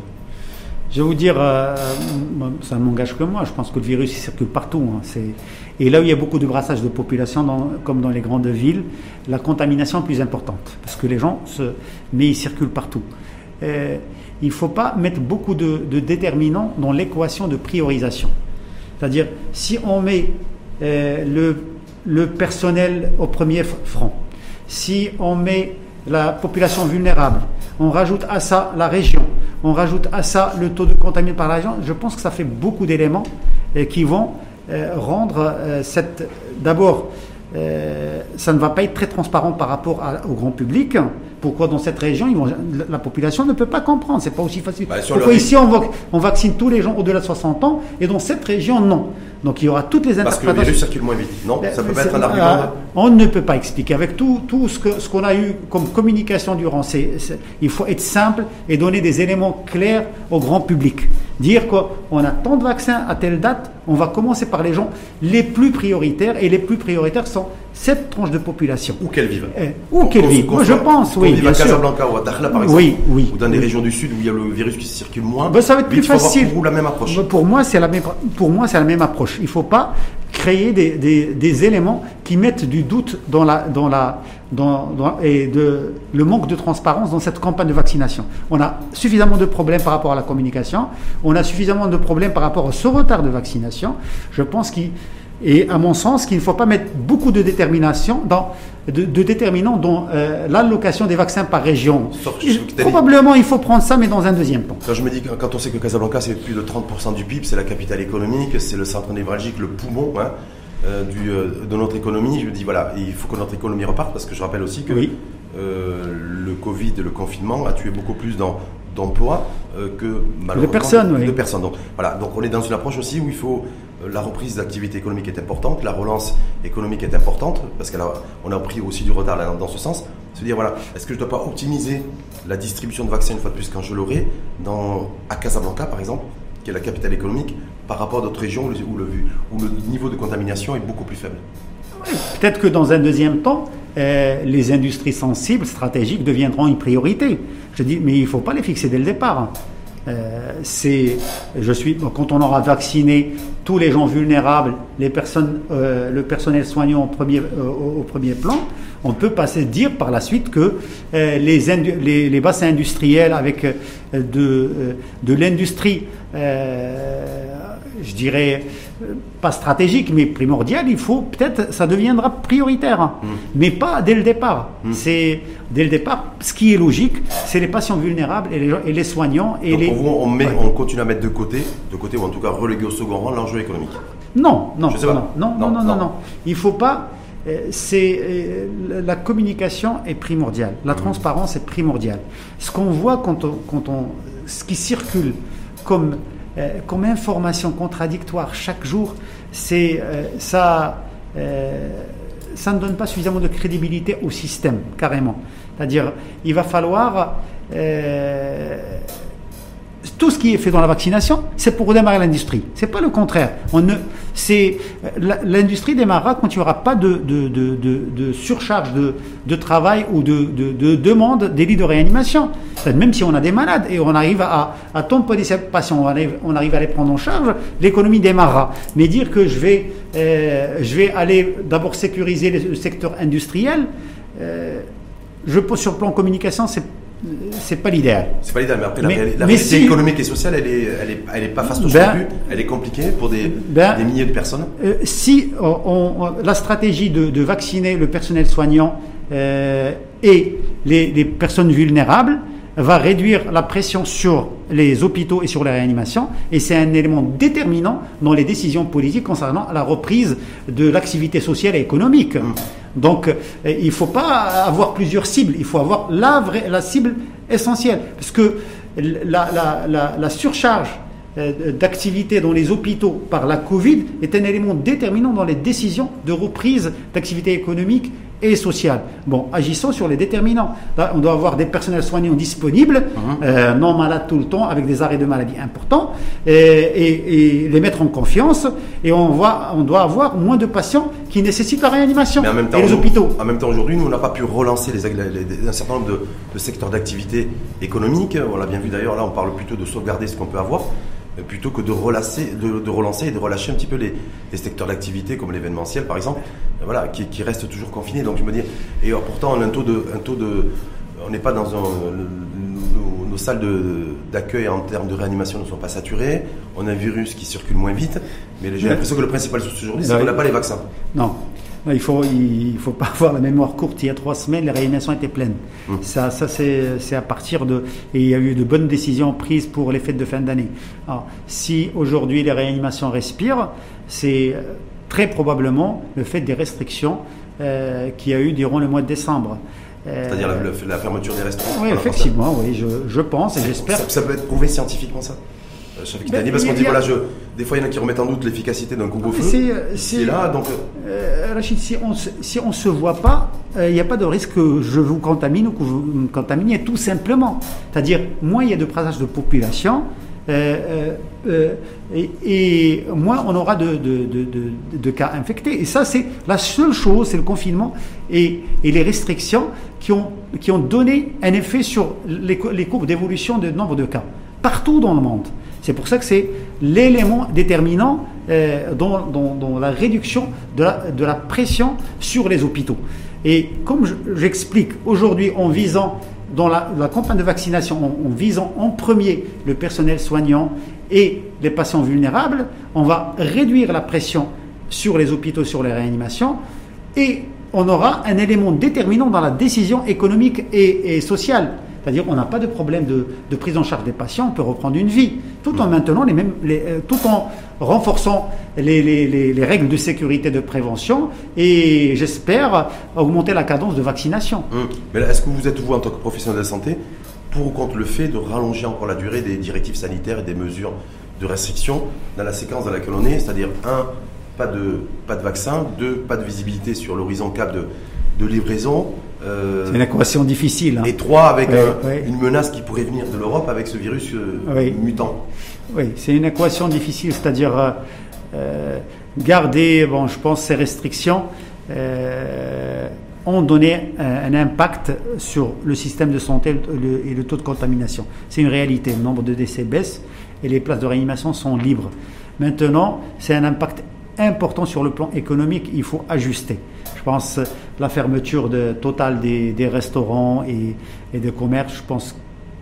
Je vais vous dire, euh, ça ne m'engage que moi, je pense que le virus il circule partout. Hein. et là où il y a beaucoup de brassage de population, comme dans les grandes villes, la contamination est plus importante, parce que les gens se... Mais il circule partout. Euh, il ne faut pas mettre beaucoup de, déterminants dans l'équation de priorisation. C'est-à-dire, si on met euh, le, personnel au premier front, si on met la population vulnérable, on rajoute à ça la région, on rajoute à ça le taux de contamination par la région, je pense que ça fait beaucoup d'éléments euh, qui vont rendre cette... D'abord, ça ne va pas être très transparent par rapport au grand public. Pourquoi dans cette région, la population ne peut pas comprendre C'est pas aussi facile. Bah, Pourquoi ici, on, vaccine tous les gens au-delà de 60 ans et dans cette région, non donc il y aura toutes les interprétations. Parce que le virus circule moins vite. Non, ça peut pas être un argument. On ne peut pas expliquer. Avec tout, tout ce qu'on ce qu'on a eu comme communication durant ces, Il faut être simple et donner des éléments clairs au grand public. Dire qu'on a tant de vaccins à telle date, on va commencer par les gens les plus prioritaires et les plus prioritaires sont cette tranche de population. Où qu'elle vive. Eh, où qu'elle vive. Moi, je pense, oui. Bien à Casablanca ou à Dakhla, par exemple. Oui, oui. Ou dans des régions du sud où il y a le virus qui circule moins. Ben, ça va être plus facile. Pour vous la même approche. Pour moi, c'est la même. Pour moi, c'est la même approche. Il ne faut pas créer des, des, éléments qui mettent du doute dans la, dans la, dans, et de, le manque de transparence dans cette campagne de vaccination. On a suffisamment de problèmes par rapport à la communication, on a suffisamment de problèmes par rapport à ce retard de vaccination. Je pense qu'il et à mon sens, qu'il ne faut pas mettre beaucoup de détermination dans, de, déterminants dans euh, l'allocation des vaccins par région. Probablement, il faut prendre ça, mais dans un deuxième temps. Quand je me dis, quand on sait que Casablanca, c'est plus de 30% du PIB, c'est la capitale économique, c'est le centre névralgique, le poumon hein, euh, du, euh, de notre économie, je me dis, voilà, il faut que notre économie reparte, parce que je rappelle aussi que le Covid, le confinement a tué beaucoup plus d'emplois que malheureusement de personnes. De personnes. Donc, voilà, donc on est dans une approche aussi où il faut la reprise d'activité économique est importante, la relance économique est importante, parce qu'on a, pris aussi du retard dans, ce sens. Se dire, voilà, est-ce que je ne dois pas optimiser la distribution de vaccins une fois de plus quand je l'aurai, à Casablanca par exemple, qui est la capitale économique, par rapport à d'autres régions où le, niveau de contamination est beaucoup plus faible? Peut-être que dans un deuxième temps, euh, les industries sensibles, stratégiques, deviendront une priorité. Je dis, mais il ne faut pas les fixer dès le départ. Euh, c'est, je suis, quand on aura vacciné tous les gens vulnérables, les personnes, euh, le personnel soignant au premier, euh, au, premier plan, on peut passer dire par la suite que les, bassins industriels avec de, l'industrie je dirais, pas stratégique, mais primordial, il faut peut-être, ça deviendra prioritaire, hein. mm. mais pas dès le départ. Mm. C'est dès le départ, ce qui est logique, c'est les patients vulnérables et les, et les soignants. Et Donc les... vous, on, met, on continue à mettre de côté, de côté ou en tout cas reléguer au second rang l'enjeu économique. Non, non, non, non, non, non, non, non, Il faut pas. Euh, c'est euh, la communication est primordiale, la mm. transparence est primordiale. Ce qu'on voit quand on, quand on, ce qui circule comme euh, comme information contradictoire chaque jour, euh, ça, euh, ça ne donne pas suffisamment de crédibilité au système, carrément. C'est-à-dire, il va falloir tout ce qui est fait dans la vaccination, c'est pour redémarrer l'industrie. C'est pas le contraire. C'est l'industrie démarrera quand il n'y aura pas de, surcharge de, travail ou de, demande des de réanimation. Même si on a des malades et on arrive à, à tamponner ces patients, on arrive, à les prendre en charge, l'économie démarrera. Mais dire que je vais, euh, aller d'abord sécuriser le secteur industriel. Euh, je pose sur le plan communication, c'est c'est pas l'idéal. C'est pas l'idéal, mais après, la, réalité économique et sociale, elle est, elle est, elle est pas faste ben, elle est compliquée pour des, ben, des milliers de personnes. Euh, si on, la stratégie de, de, vacciner le personnel soignant euh, et les, les, personnes vulnérables va réduire la pression sur les hôpitaux et sur la réanimation, et c'est un élément déterminant dans les décisions politiques concernant la reprise de l'activité sociale et économique. Mmh. Donc, euh, il ne faut pas avoir plusieurs cibles, il faut avoir la, cible essentielle. Parce que la, surcharge euh, d'activité dans les hôpitaux par la Covid est un élément déterminant dans les décisions de reprise d'activité économique et sociale. Bon, agissons sur les déterminants. on doit avoir des personnels soignants disponibles, mhm. euh, non malades tout le temps, avec des arrêts de maladie importants, et, les mettre en confiance. Et on, voit, on doit avoir moins de patients qui nécessitent la réanimation Mais en même temps, et les hôpitaux. En même temps, aujourd'hui, nous, on n'a pas pu relancer les, un certain nombre de, de secteurs d'activité économique. On l'a bien vu d'ailleurs, là, on parle plutôt de sauvegarder ce qu'on peut avoir plutôt que de relancer, de, relancer et de relâcher un petit peu les, secteurs d'activité comme l'événementiel par exemple, voilà, qui, qui restent toujours confinés. Donc je me dis, et pourtant on a un taux de, un taux de, on n'est pas dans un, nos, salles d'accueil en termes de réanimation ne sont pas saturées. On a un virus qui circule moins vite, mais j'ai l'impression que le principal souci aujourd'hui, c'est qu'on n'a pas les vaccins. Non, il faut, il faut pas avoir la mémoire courte. Il y a trois semaines, les réanimations étaient pleines. Hum. Ça, ça c'est à partir de. Et il y a eu de bonnes décisions prises pour les fêtes de fin d'année. Si aujourd'hui les réanimations respirent, c'est euh, très probablement le fait des restrictions euh, qu'il y a eu durant le mois de décembre. Euh, C'est-à-dire la, fermeture des restaurants Oui, effectivement, oui, je, je pense et j'espère. Ça, ça peut être prouvé scientifiquement, ça ben, parce qu'on dit, voilà, je, des fois, il y en a qui remettent en doute l'efficacité d'un couvre-feu. C'est là, donc. Euh, Rachid, si on on se voit pas, euh, il n'y a pas de risque que je vous contamine ou que vous me contaminiez, tout simplement. C'est-à-dire, moins il y a de présence de population, euh, et, et, moins on aura de, cas infectés. Et ça, c'est la seule chose, c'est le confinement et, les restrictions qui ont, qui ont donné un effet sur les, les courbes d'évolution du nombre de cas, partout dans le monde. C'est pour ça que c'est l'élément déterminant euh, dans, la réduction de la, pression sur les hôpitaux. Et comme j'explique aujourd'hui en visant dans la, campagne de vaccination, en, visant en premier le personnel soignant et les patients vulnérables, on va réduire la pression sur les hôpitaux, sur les réanimations, et on aura un élément déterminant dans la décision économique et sociale. C'est-à-dire qu'on n'a pas de problème de, prise en charge des patients, on peut reprendre une vie, tout en maintenant les mêmes, euh, tout en renforçant les, règles de sécurité de prévention et j'espère augmenter la cadence de vaccination. Hum. Mais est-ce que vous êtes vous en tant que professionnel de la santé pour ou contre le fait de rallonger encore la durée des directives sanitaires et des mesures de restriction dans la séquence dans laquelle on est, c'est-à-dire un, pas de, pas de vaccin, deux, pas de visibilité sur l'horizon cap de livraison, euh, c'est une équation difficile. Hein. Et trois, avec une menace qui pourrait venir de l'Europe avec ce virus euh, mutant. Oui, c'est une équation difficile, c'est-à-dire euh, garder, bon, je pense, ces restrictions ont donné un, impact sur le système de santé et le taux de contamination. C'est une réalité. Le nombre de décès baisse et les places de réanimation sont libres. Maintenant, c'est un impact important sur le plan économique. Il faut ajuster. Je pense la fermeture de, totale des, restaurants et, des commerces, je pense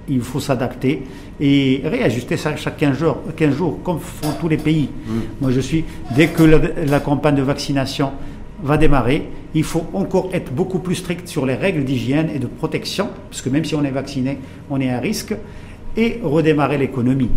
qu'il faut s'adapter et réajuster ça chaque 15 jours, 15 jours comme font tous les pays. Mm. Moi, je suis, dès que la, campagne de vaccination va démarrer, il faut encore être beaucoup plus strict sur les règles d'hygiène et de protection, parce que même si on est vacciné, on est à risque, et redémarrer l'économie.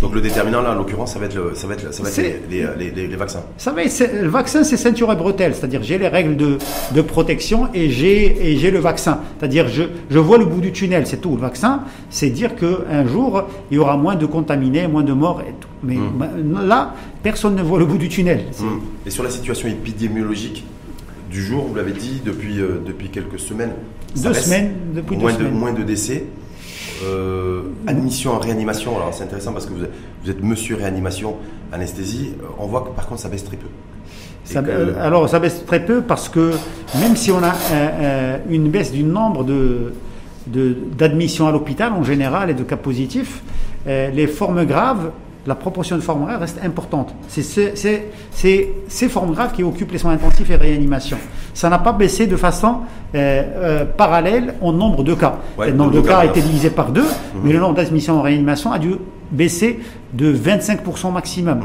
Donc le déterminant là, en l'occurrence, ça va être, ça va être, ça va être les, les, les, vaccins. Ça va être, le vaccin, c'est ceinture et bretelle, c'est-à-dire j'ai les règles de, de protection et j'ai et j'ai le vaccin. C'est-à-dire je, je vois le bout du tunnel, c'est tout. Le vaccin, c'est dire que un jour il y aura moins de contaminés, moins de morts et tout. Mais hmm. là, personne ne voit le bout du tunnel. Hmm. Et sur la situation épidémiologique du jour, vous l'avez dit depuis euh, depuis quelques semaines. Deux semaines depuis moins deux semaines. De, moins de décès. Euh, admission en réanimation, alors c'est intéressant parce que vous êtes, vous êtes, monsieur réanimation, anesthésie, on voit que par contre ça baisse très peu. Ça, Alors ça baisse très peu parce que même si on a une baisse du nombre de, d'admissions à l'hôpital en général et de cas positifs, euh, les formes graves la proportion de formes graves reste importante. C'est ces formes graves qui occupent les soins intensifs et réanimation. Ça n'a pas baissé de façon euh, euh, parallèle au nombre de cas. le nombre de cas a été divisé par deux, mhm. mais le nombre d'admissions en réanimation a dû baisser de 25% maximum. Mmh.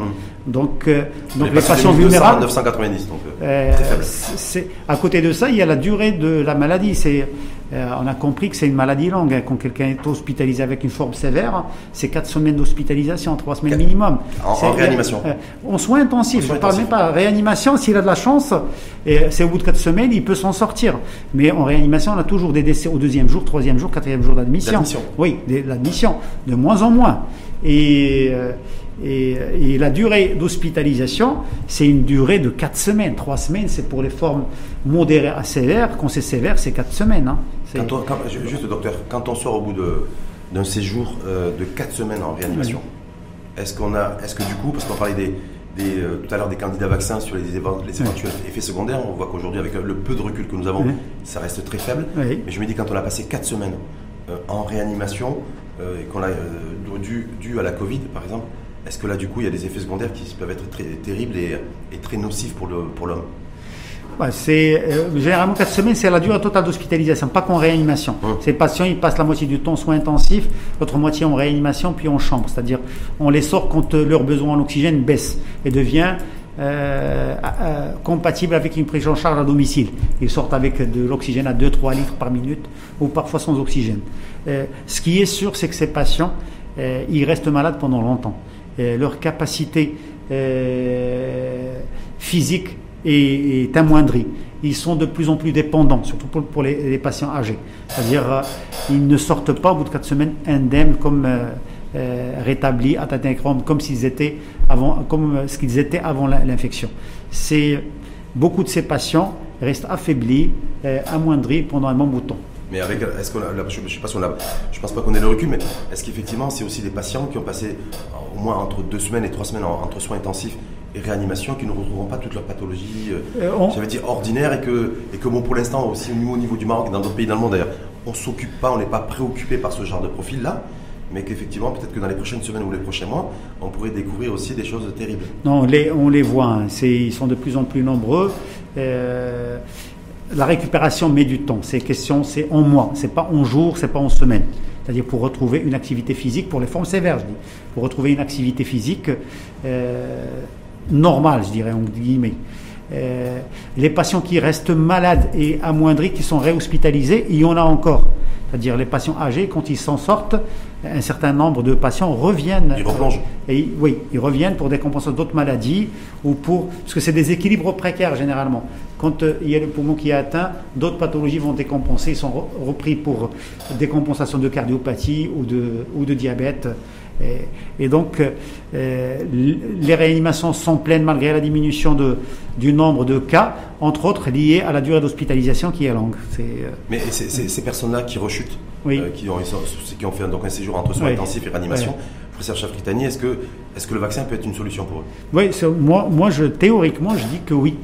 Donc, euh, donc les, patients vulnérables. 990, donc euh, euh à côté de ça, il y a la durée de la maladie. C'est, euh, on a compris que c'est une maladie longue. Hein. Quand quelqu'un est hospitalisé avec une forme sévère, c'est 4 semaines d'hospitalisation, 3 semaines minimum. En, réanimation En soins intensifs. je ne parle même pas réanimation. S'il a de la chance, c'est au bout de 4 semaines, il peut s'en sortir. Mais en réanimation, on a toujours des décès au deuxième jour, troisième jour, quatrième jour d'admission. Oui, l'admission. De moins en moins. Euh, et, et, la durée d'hospitalisation, c'est une durée de 4 semaines. 3 semaines, c'est pour les formes modérées à sévères. Quand c'est sévère, c'est 4 semaines. Hein. juste, docteur, quand on sort au bout d'un séjour euh, de 4 semaines en réanimation, est-ce qu'on a, est-ce que du coup, parce qu'on parlait des, des, euh, tout à l'heure des candidats vaccins sur les, les éventuels effets secondaires. On voit qu'aujourd'hui, avec le peu de recul que nous avons, ça reste très faible. Mais je me dis, quand on a passé 4 semaines en réanimation, euh, et qu'on a euh, dû, dû, à la Covid, par exemple, est-ce que là, du coup, il y a des effets secondaires qui peuvent être très terribles et, et très nocifs pour l'homme pour c'est euh, généralement 4 semaines, c'est la durée totale d'hospitalisation, pas qu'en réanimation. Hum. Ces patients, ils passent la moitié du temps en soins intensifs, l'autre moitié en réanimation, puis en chambre. C'est-à-dire, on les sort quand leur besoin en oxygène baisse et devient euh, compatible avec une prise en charge à domicile. Ils sortent avec de l'oxygène à 2-3 litres par minute ou parfois sans oxygène. Euh, ce qui est sûr, c'est que ces patients, euh, ils restent malades pendant longtemps. leur capacité physique est, amoindrie. Ils sont de plus en plus dépendants, surtout pour, les, patients âgés. C'est-à-dire, ils ne sortent pas au bout de 4 semaines indemnes comme rétablis, à comme s'ils étaient avant, ce qu'ils étaient avant l'infection. Beaucoup de ces patients restent affaiblis, amoindris pendant un bon bout de temps. Mais avec, est-ce qu'on je, ne sais pas si on a, je pense pas qu'on ait le recul, mais est-ce qu'effectivement c'est aussi des patients qui ont passé au moins entre deux semaines et trois semaines entre soins intensifs et réanimation qui ne retrouveront pas toute leur pathologie, euh, euh j'avais dit ordinaire et que, et que bon pour l'instant aussi au niveau du Maroc et dans d'autres pays dans le monde d'ailleurs, on s'occupe pas, on n'est pas préoccupé par ce genre de profil là mais qu'effectivement, peut-être que dans les prochaines semaines ou les prochains mois, on pourrait découvrir aussi des choses terribles. Non, on les, on les voit, hein. ils sont de plus en plus nombreux. Euh, la récupération met du temps. Ces questions, c'est en mois, c'est pas en jours, c'est pas en semaines. C'est-à-dire pour retrouver une activité physique, pour les formes sévères, je dis, pour retrouver une activité physique euh, normale, je dirais, en guillemets. Euh, les patients qui restent malades et amoindris, qui sont réhospitalisés, il y en a encore. C'est-à-dire les patients âgés, quand ils s'en sortent, un certain nombre de patients reviennent. Ils replongent. Et, oui, ils reviennent pour des compensations d'autres maladies ou pour. Parce que c'est des équilibres précaires généralement. Quand euh, il y a le poumon qui est atteint, d'autres pathologies vont décompenser, ils sont repris pour des compensations de cardiopathie ou de, ou de diabète. Et, donc, euh, les réanimations sont pleines malgré la diminution de, du nombre de cas, entre autres liés à la durée d'hospitalisation qui est longue. Euh, Mais ces personnes-là qui rechutent, euh, qui, ont, qui, ont, fait donc un séjour entre soins intensifs et réanimation, professeur Chafritani, est-ce que, est que le vaccin peut être une solution pour eux? Oui, moi, moi je, théoriquement, je dis que oui.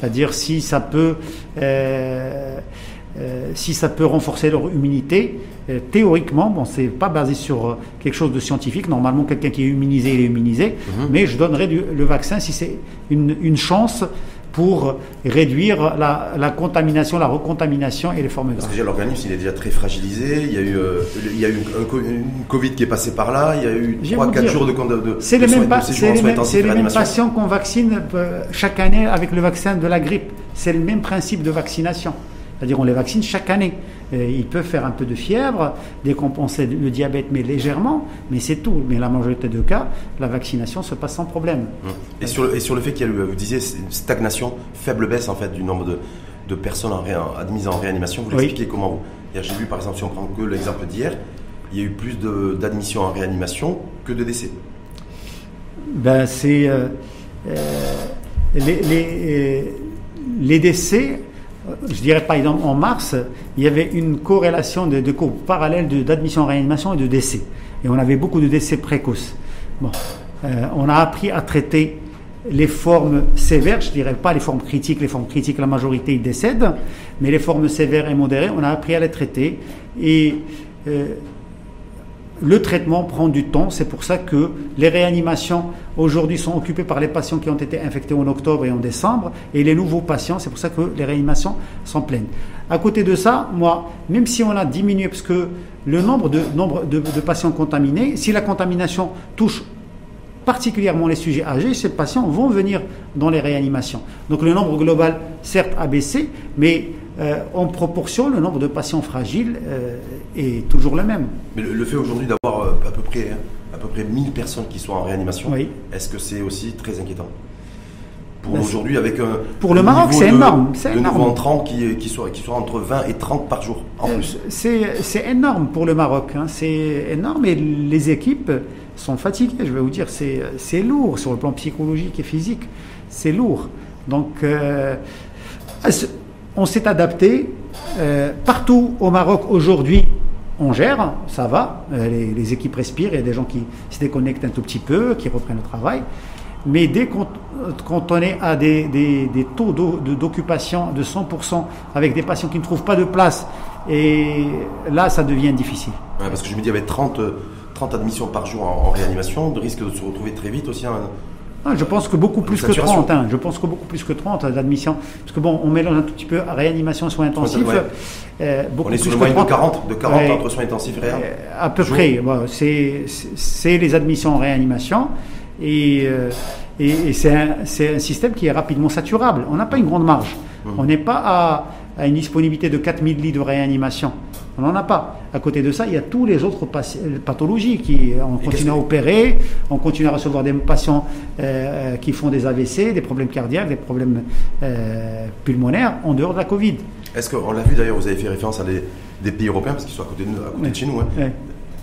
C'est-à-dire si ça peut... Euh, si ça peut renforcer leur immunité, euh, théoriquement, bon, c'est pas basé sur euh, quelque chose de scientifique. Normalement, quelqu'un qui est immunisé, il est immunisé. Mhm. Mais je donnerais le vaccin si c'est une, chance pour réduire la, contamination, la recontamination et les formes graves. Parce que l'organisme, il est déjà très fragilisé. Il y a eu, il y a eu une Covid qui est passé par là. Il y a eu 3-4 jours de, de, C'est les mêmes, les mêmes patients qu'on vaccine chaque année avec le vaccin de la grippe. C'est le même principe de vaccination. C'est-à-dire on les vaccine chaque année. Ils peuvent faire un peu de fièvre, décompenser le diabète, mais légèrement, mais c'est tout. Mais la majorité des cas, la vaccination se passe sans problème. Et sur le, et sur le fait qu'il y a, vous disiez, une stagnation, faible baisse en fait du nombre de, de personnes en admises en réanimation, vous l'expliquez comment vous J'ai vu par exemple, si on prend que l'exemple d'hier, il y a eu plus d'admissions en réanimation que de décès. Ben, c'est. Euh, euh, les, les, euh, les décès je dirais par exemple en mars, il y avait une corrélation de, de courbes parallèles d'admission en réanimation et de décès. Et on avait beaucoup de décès précoces. Bon, euh, on a appris à traiter les formes sévères, je dirais pas les formes critiques, les formes critiques, la majorité ils décèdent, mais les formes sévères et modérées, on a appris à les traiter. Et euh, le traitement prend du temps. C'est pour ça que les réanimations aujourd'hui sont occupées par les patients qui ont été infectés en octobre et en décembre, et les nouveaux patients, c'est pour ça que les réanimations sont pleines. À côté de ça, moi, même si on a diminué, parce que le nombre de, nombre de, patients contaminés, si la contamination touche particulièrement les sujets âgés, ces patients vont venir dans les réanimations. Donc le nombre global, certes, a baissé, mais euh, en proportion, le nombre de patients fragiles euh, est toujours le même. Mais le, fait aujourd'hui d'avoir euh, à peu près à peu près 1000 personnes qui sont en réanimation, est-ce que c'est aussi très inquiétant? Pour ben, aujourd'hui avec un pour le Maroc c'est énorme c'est énorme. entrants qui, qui, sont, qui sont entre 20 et 30 par jour en plus. c'est énorme pour le Maroc hein. c'est énorme et les équipes sont fatiguées je vais vous dire. C'est lourd sur le plan psychologique et physique. C'est lourd. Donc on s'est adapté. Euh, partout au Maroc aujourd'hui, on gère, ça va, euh, les, équipes respirent, il y a des gens qui se déconnectent un tout petit peu, qui reprennent le travail. Mais dès qu'on on est à des, taux d'occupation de 100% avec des patients qui ne trouvent pas de place, et là, ça devient difficile. parce que je me dis, avec 30, 30 admissions par jour en, réanimation, de risque de se retrouver très vite aussi ah, je pense que beaucoup plus que 30. Hein. je pense que beaucoup plus que 30 d'admission. Parce que bon, on mélange un tout petit peu réanimation et soins intensifs. Euh, on est sur le moyen de 40, de 40 entre soins intensifs et. Euh, à peu près. c'est les admissions en réanimation. Et, euh, et, c'est un, un, système qui est rapidement saturable. On n'a pas une grande marge. Mmh. On n'est pas à, à une disponibilité de 4000 lits de réanimation. On n'en a pas. À côté de ça, il y a tous les autres pathologies qui on continue à opérer, on continue à recevoir des patients euh, qui font des AVC, des problèmes cardiaques, des problèmes euh, pulmonaires en dehors de la Covid. Est-ce qu'on l'a vu d'ailleurs, vous avez fait référence à des, pays européens parce qu'ils sont à côté de, à côté de chez nous. Hein.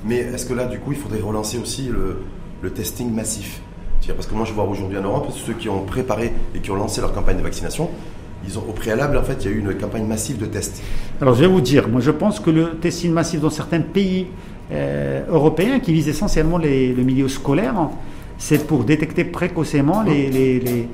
Mais est-ce que là, du coup, il faudrait relancer aussi le, testing massif? Parce que moi, je vois aujourd'hui en Europe, ceux qui ont préparé et qui ont lancé leur campagne de vaccination, ils ont, au préalable, en fait, il y a eu une campagne massive de tests. Alors, je vais vous dire, moi, je pense que le testing massif dans certains pays euh, européens qui visent essentiellement les, le milieu scolaire, c'est pour détecter précocement les, les,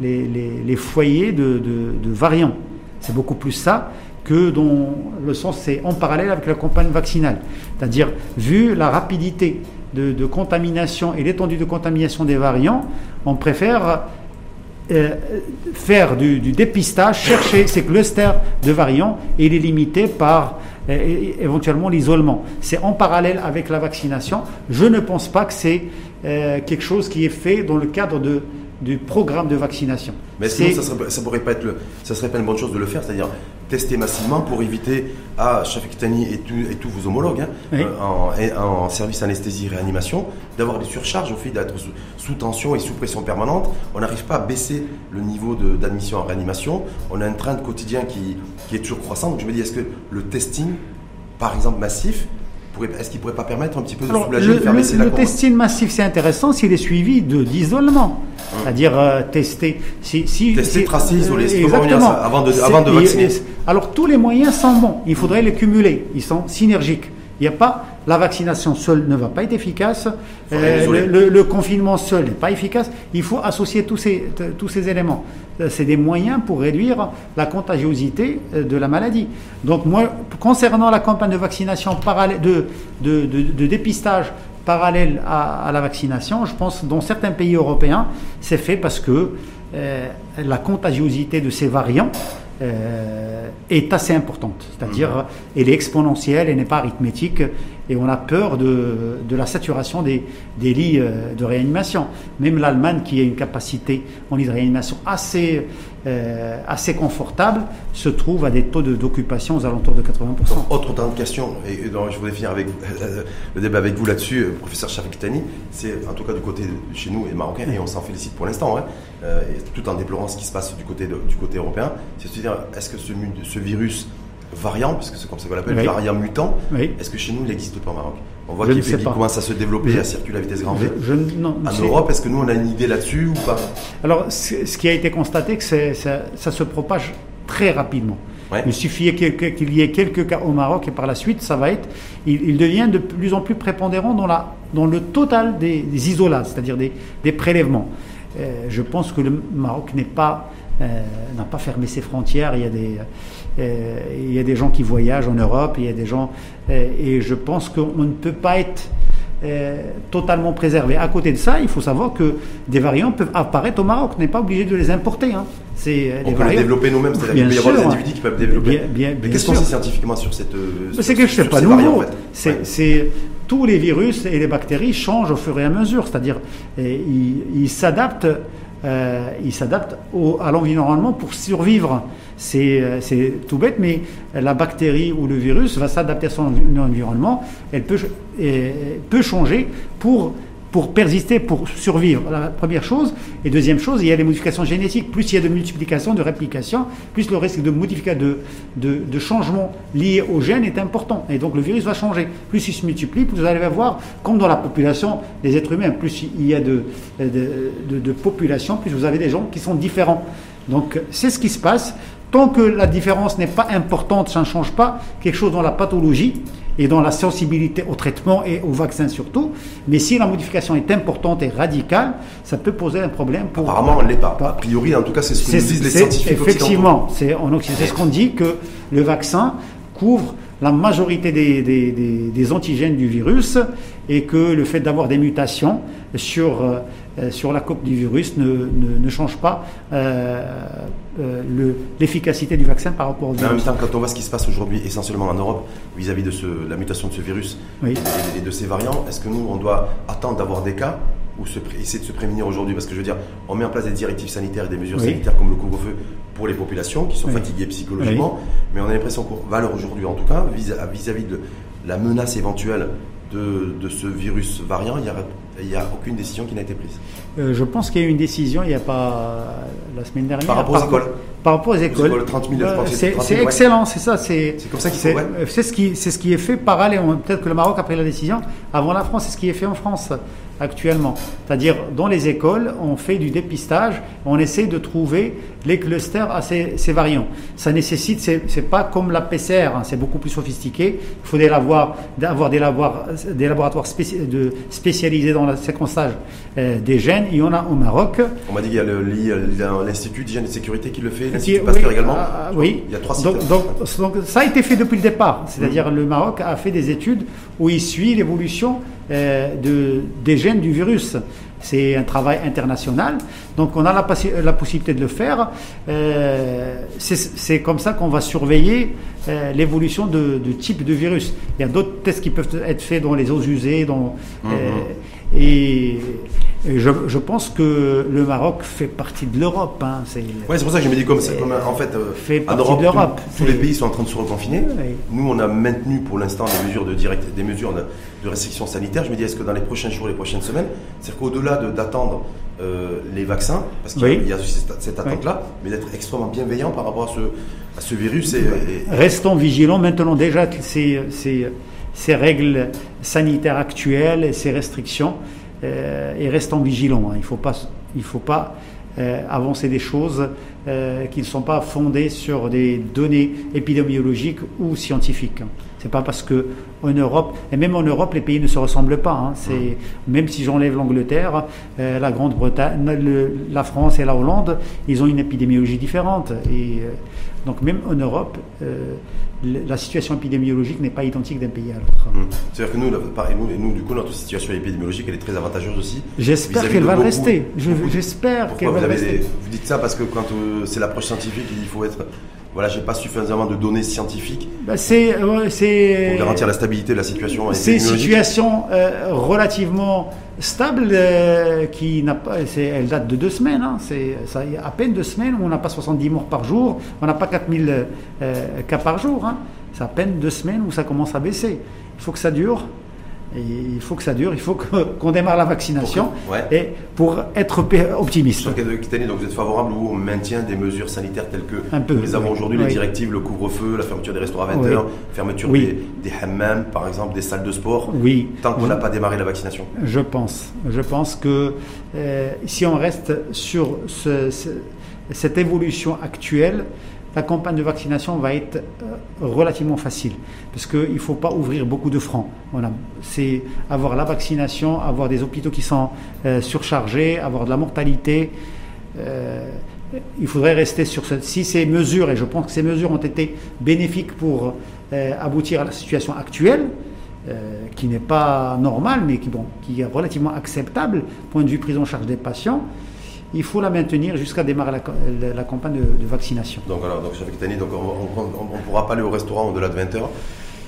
les, foyers de, de, variants. C'est beaucoup plus ça que dans le sens, c'est en parallèle avec la campagne vaccinale. C'est-à-dire, vu la rapidité de, de contamination et l'étendue de contamination des variants, on préfère euh, faire du, dépistage, chercher ces clusters de variants et les limiter par euh, éventuellement l'isolement. C'est en parallèle avec la vaccination. Je ne pense pas que c'est euh, quelque chose qui est fait dans le cadre de, du programme de vaccination. Mais sinon, ça, ne pourrait pas être le, ça serait pas une bonne chose de le faire, c'est-à-dire tester massivement pour éviter à Shafik Tani et, et tous vos homologues hein, euh, en, service anesthésie réanimation d'avoir des surcharges au fait d'être sous, tension et sous pression permanente. On n'arrive pas à baisser le niveau d'admission en réanimation. On a un train de quotidien qui, qui est toujours croissant. Donc je me dis, est-ce que le testing, par exemple massif, est-ce qu'il ne pourrait pas permettre un petit peu de soulager, le, de faire baisser le, la Le testing massif, c'est intéressant s'il est suivi d'isolement. Hum. C'est-à-dire euh, tester. Si, si, tester, tracer, isoler. Exactement. Avant de, avant de vacciner. alors tous les moyens sont bons. Il faudrait les cumuler. Ils sont synergiques. Il n'y a pas la vaccination seule ne va pas être efficace, euh, le, confinement seul n'est pas efficace. Il faut associer tous ces, tous ces éléments. Euh, c'est des moyens pour réduire la contagiosité euh, de la maladie. Donc moi, concernant la campagne de vaccination parallèle, de, de, de, dépistage parallèle à, la vaccination, je pense dans certains pays européens, c'est fait parce que la contagiosité de ces variants euh, est assez importante. C'est-à-dire, mhm. elle est exponentielle, elle n'est pas arithmétique, et on a peur de, de la saturation des, des, lits euh, de réanimation. Même l'Allemagne, qui a une capacité en lit de réanimation assez, euh, assez confortable, se trouve à des taux d'occupation aux alentours de 80%. autre temps de question, et je voudrais finir avec le débat avec vous là-dessus, professeur Tani, c'est en tout cas du côté chez nous et marocain, et on s'en félicite pour l'instant, hein, tout en déplorant ce qui se passe du côté, du côté européen, c'est à dire est-ce que ce, virus variant, parce que c'est comme ça qu'on l'appelle, variant mutant, est-ce que chez nous il n'existe pas au Maroc On voit qu'il commence à se développer, à circuler à vitesse grand V. en Europe, est-ce que nous on a une idée là-dessus ou pas Alors, ce qui a été constaté, que ça, ça, se propage très rapidement. Il suffit qu'il y ait quelques cas au Maroc et par la suite, ça va être, il, devient de plus en plus prépondérant dans, la, dans le total des, isolats, c'est-à-dire des, des, prélèvements. Euh, je pense que le Maroc n'est pas euh, n'a pas fermé ses frontières. Il y a des il y a des gens qui voyagent en Europe, il y a des gens euh, et je pense qu'on ne peut pas être totalement préservés. À côté de ça, il faut savoir que des variants peuvent apparaître au Maroc. On n'est pas obligé de les importer. Hein. On peut les développer nous-mêmes, c'est-à-dire qu'il peut y avoir des individus qui peuvent développer. Bien, Mais qu'est-ce qu'on sait scientifiquement sur cette. C'est quelque chose pas nouveau. C'est tous les virus et les bactéries changent au fur et à mesure, c'est-à-dire ils s'adaptent euh, il s'adapte à l'environnement pour survivre. Euh, c'est tout bête, mais la bactérie ou le virus va s'adapter à son environnement. Elle peut changer pour pour persister, pour survivre. La première chose. Et deuxième chose, il y a les modifications génétiques. Plus il y a de multiplication, de réplication, plus le risque de de, de, de, changement lié au gène est important. Et donc le virus va changer. Plus il se multiplie, plus vous allez voir, comme dans la population des êtres humains, plus il y a de, de, de population, plus vous avez des gens qui sont différents. Donc c'est ce qui se passe. Tant que la différence n'est pas importante, ça ne change pas quelque chose dans la pathologie et dans la sensibilité au traitement et au vaccin surtout. Mais si la modification est importante et radicale, ça peut poser un problème pour... Apparemment, on ne l'est pas. A priori, en tout cas, c'est ce que disent les scientifiques Effectivement, c'est c'est ce qu'on dit que le vaccin couvre la majorité des, des, des, antigènes du virus et que le fait d'avoir des mutations sur, euh, sur la coque du virus ne, ne, ne change pas euh, euh, l'efficacité du vaccin par rapport au virus. en même temps, quand on voit ce qui se passe aujourd'hui essentiellement en Europe vis-à-vis de ce, la mutation de ce virus et, de ces variants, est-ce que nous, on doit attendre d'avoir des cas ou se, essayer de se prémunir aujourd'hui? Parce que je veux dire, on met en place des directives sanitaires et des mesures sanitaires comme le couvre-feu pour les populations qui sont fatiguées psychologiquement, mais on a l'impression qu'on va aujourd'hui, en tout cas, vis-à-vis de la menace éventuelle de, de, ce virus variant, il n'y a, a, aucune décision qui n'a été prise. Euh, je pense qu'il y a eu une décision il n'y a pas la semaine dernière. Par rapport aux écoles Par rapport aux écoles. 30 000, euh, c'est excellent, c'est ça. C'est comme ça qu'il faut. C'est ce, qui, ce qui est fait parallèlement. Peut-être que le Maroc a pris la décision avant la France, c'est ce qui est fait en France actuellement. C'est-à-dire, dans les écoles, on fait du dépistage, on essaie de trouver les clusters à ces, variants. Ça nécessite, c'est pas comme la PCR, hein, c'est beaucoup plus sophistiqué. Il faut avoir, avoir des, laboratoires, des laboratoires de, spécialisés dans le séquençage euh, des gènes. Il y en a au Maroc. On m'a dit qu'il y a l'Institut d'hygiène et de sécurité qui le fait, l'Institut Pasteur également. Ah, ah, oui. Il y a trois. Donc, donc, ça a été fait depuis le départ. C'est-à-dire, mmh. le Maroc a fait des études où il suit l'évolution euh, de, des gènes du virus. C'est un travail international, donc on a la, la possibilité de le faire. Euh, c'est comme ça qu'on va surveiller euh, l'évolution de, de, type de virus. Il y a d'autres tests qui peuvent être faits dans les eaux usées, dans, mhm. Et, je, je, pense que le Maroc fait partie de l'Europe. Hein. C'est ouais, pour ça que je me dis comme, comme en fait, fait en Europe, tous, les pays sont en train de se reconfiner. Nous, on a maintenu pour l'instant des mesures de direct, des mesures de, de restrictions sanitaires. Je me dis, est-ce que dans les prochains jours, les prochaines semaines, c'est qu'au-delà d'attendre euh, les vaccins, parce qu'il y, a cette, attente-là, mais d'être extrêmement bienveillant par rapport à ce, à ce virus. Et, Restons vigilants maintenant déjà ces, ces, règles sanitaires actuelles et ces restrictions, euh, et restons vigilants. Hein. Il ne faut pas, il faut pas euh, avancer des choses qui ne sont pas fondées sur des données épidémiologiques ou scientifiques. C'est pas parce que en Europe, et même en Europe, les pays ne se ressemblent pas. Hein. C'est même si j'enlève l'Angleterre, euh, la Grande-Bretagne, la France et la Hollande, ils ont une épidémiologie différente. Et euh, donc même en Europe, euh, la situation épidémiologique n'est pas identique d'un pays à l'autre. Mmh. C'est-à-dire que nous, pareil, nous, nous, du coup, notre situation épidémiologique, elle est très avantageuse aussi. J'espère qu'elle va rester. J'espère qu'elle va rester. Vous dites ça parce que quand c'est l'approche scientifique, il faut être voilà, j'ai pas suffisamment de données scientifiques bah c'est, pour garantir la stabilité de la situation. C'est une situation euh, relativement stable euh, qui n'a pas, elle date de deux semaines. Hein, c'est ça, à peine deux semaines où on n'a pas 70 morts par jour, on n'a pas 4000 euh, cas par jour. Hein. C'est à peine deux semaines où ça commence à baisser. Il faut que ça dure il faut que ça dure, il faut qu'on démarre la vaccination pour et pour être optimiste. Sur donc vous êtes favorable au maintien des mesures sanitaires telles que nous les avons aujourd'hui, les directives, le couvre-feu, la fermeture des restaurants à 20h, fermeture des, des, hammams, par exemple, des salles de sport, oui. tant qu'on n'a pas démarré la vaccination. Je pense. Je pense que euh, si on reste sur ce, cette évolution actuelle, la campagne de vaccination va être euh, relativement facile parce qu'il ne faut pas ouvrir beaucoup de. Voilà. C'est avoir la vaccination, avoir des hôpitaux qui sont euh, surchargés, avoir de la mortalité. Euh, il faudrait rester sur ce. Si ces mesures, et je pense que ces mesures ont été bénéfiques pour aboutir à la situation actuelle, qui n'est pas normal, mais qui, qui est relativement acceptable, point de vue prise en charge des patients, il faut la maintenir jusqu'à démarrer la, campagne de, vaccination. Donc, alors, donc, donc on ne pourra pas aller au restaurant au-delà de 20h.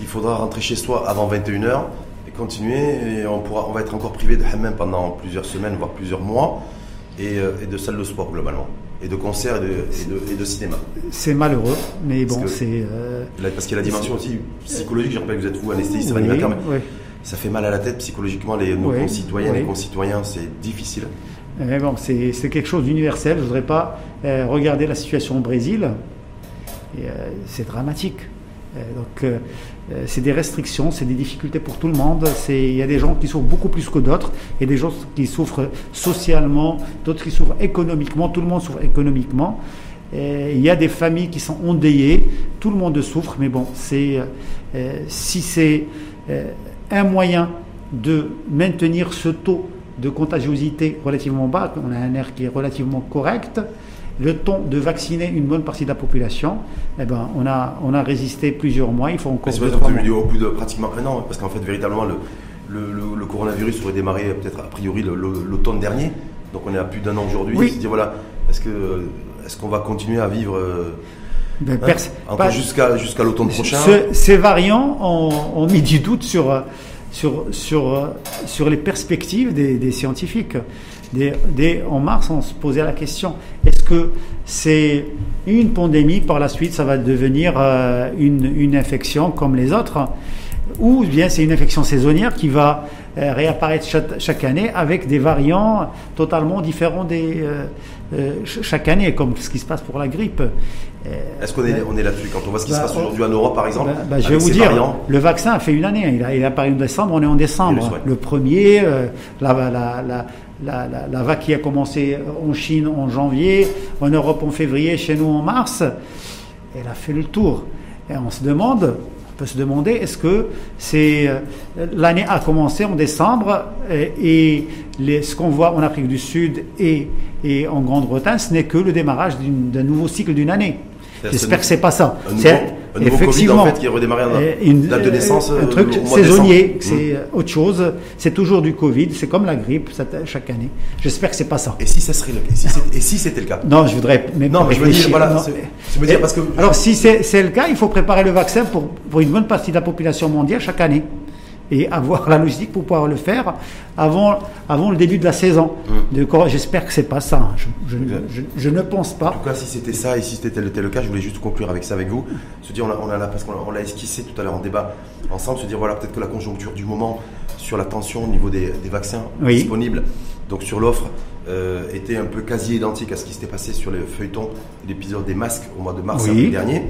Il faudra rentrer chez soi avant 21h et continuer. Et on, pourra, on va être encore privé de hammam pendant plusieurs semaines, voire plusieurs mois, et, euh, et de salles de sport globalement et de concerts et de, cinéma. C'est malheureux, mais bon, c'est. Euh, parce qu'il y a la dimension aussi psychologique. Je rappelle que vous êtes vous anesthésiste, oui, mais ça fait mal à la tête psychologiquement. Les, nos concitoyennes et concitoyens, c'est difficile. Mais bon, c'est quelque chose d'universel. Je ne voudrais pas euh, regarder la situation au Brésil. Euh, c'est dramatique. donc, euh, c'est des restrictions, c'est des difficultés pour tout le monde. Il y a des gens qui souffrent beaucoup plus que d'autres, et des gens qui souffrent socialement, d'autres qui souffrent économiquement, tout le monde souffre économiquement. il y a des familles qui sont endeuillées, tout le monde souffre, mais bon, si c'est un moyen de maintenir ce taux de contagiosité relativement bas, on a un air qui est relativement correct, le temps de vacciner une bonne partie de la population, eh ben, on, a, on a résisté plusieurs mois. Il faut encore. C'est au bout de pratiquement un an, parce qu'en fait, véritablement, le, le, coronavirus aurait démarré peut-être a priori l'automne dernier. Donc on est à plus d'un an aujourd'hui. Oui. dire voilà, est-ce qu'on va continuer à vivre euh, ben, hein, jusqu'à jusqu'à l'automne prochain? Ces variants ont, mis du doute sur sur sur sur les perspectives des, scientifiques. En mars, on se posait la question est-ce que c'est une pandémie, par la suite, ça va devenir euh, une, infection comme les autres Ou bien c'est une infection saisonnière qui va euh, réapparaître chaque, année avec des variants totalement différents des, euh, chaque année, comme ce qui se passe pour la grippe. Est-ce qu'on est, on est là-dessus Quand on voit ce qui se bah, passe aujourd'hui en Europe, par exemple, bah, bah, je vais vous dire, le vaccin a fait une année. Il a, il a apparu en décembre, on est en décembre. Le, premier, la, la, la, vague qui a commencé en Chine en janvier, en Europe en février, chez nous en mars, elle a fait le tour. Et on se demande, peut se demander, est-ce que c'est euh, l'année a commencé en décembre et, ce qu'on voit en Afrique du Sud et, et en Grande-Bretagne, ce n'est que le démarrage d'un nouveau cycle d'une année. J'espère que c'est pas ça. Un nouveau Effectivement, COVID en fait qui est redémarré une date de naissance. Un truc saisonnier, c'est mmh. autre chose. C'est toujours du Covid, c'est comme la grippe chaque année. J'espère que c'est pas ça. Et si ça serait le cas Et si c'était le cas? Non, je voudrais même Non, mais je veux dire, voilà. Je veux dire parce que. Alors si c'est le cas, il faut préparer le vaccin pour, pour une bonne partie de la population mondiale chaque année et avoir la logistique pour pouvoir le faire avant, avant le début de la saison. Mmh. J'espère que c'est pas ça. Je, je, ne pense pas. En tout cas, si c'était ça et si c'était le cas, je voulais juste conclure avec ça avec vous. Se dire, on a, on a parce qu'on l'a esquissé tout à l'heure en débat ensemble, se dire voilà peut-être que la conjoncture du moment sur la tension au niveau des, des vaccins disponibles, donc sur l'offre, euh, était un peu quasi identique à ce qui s'était passé sur les feuilletons, l'épisode des masques au mois de mars dernier.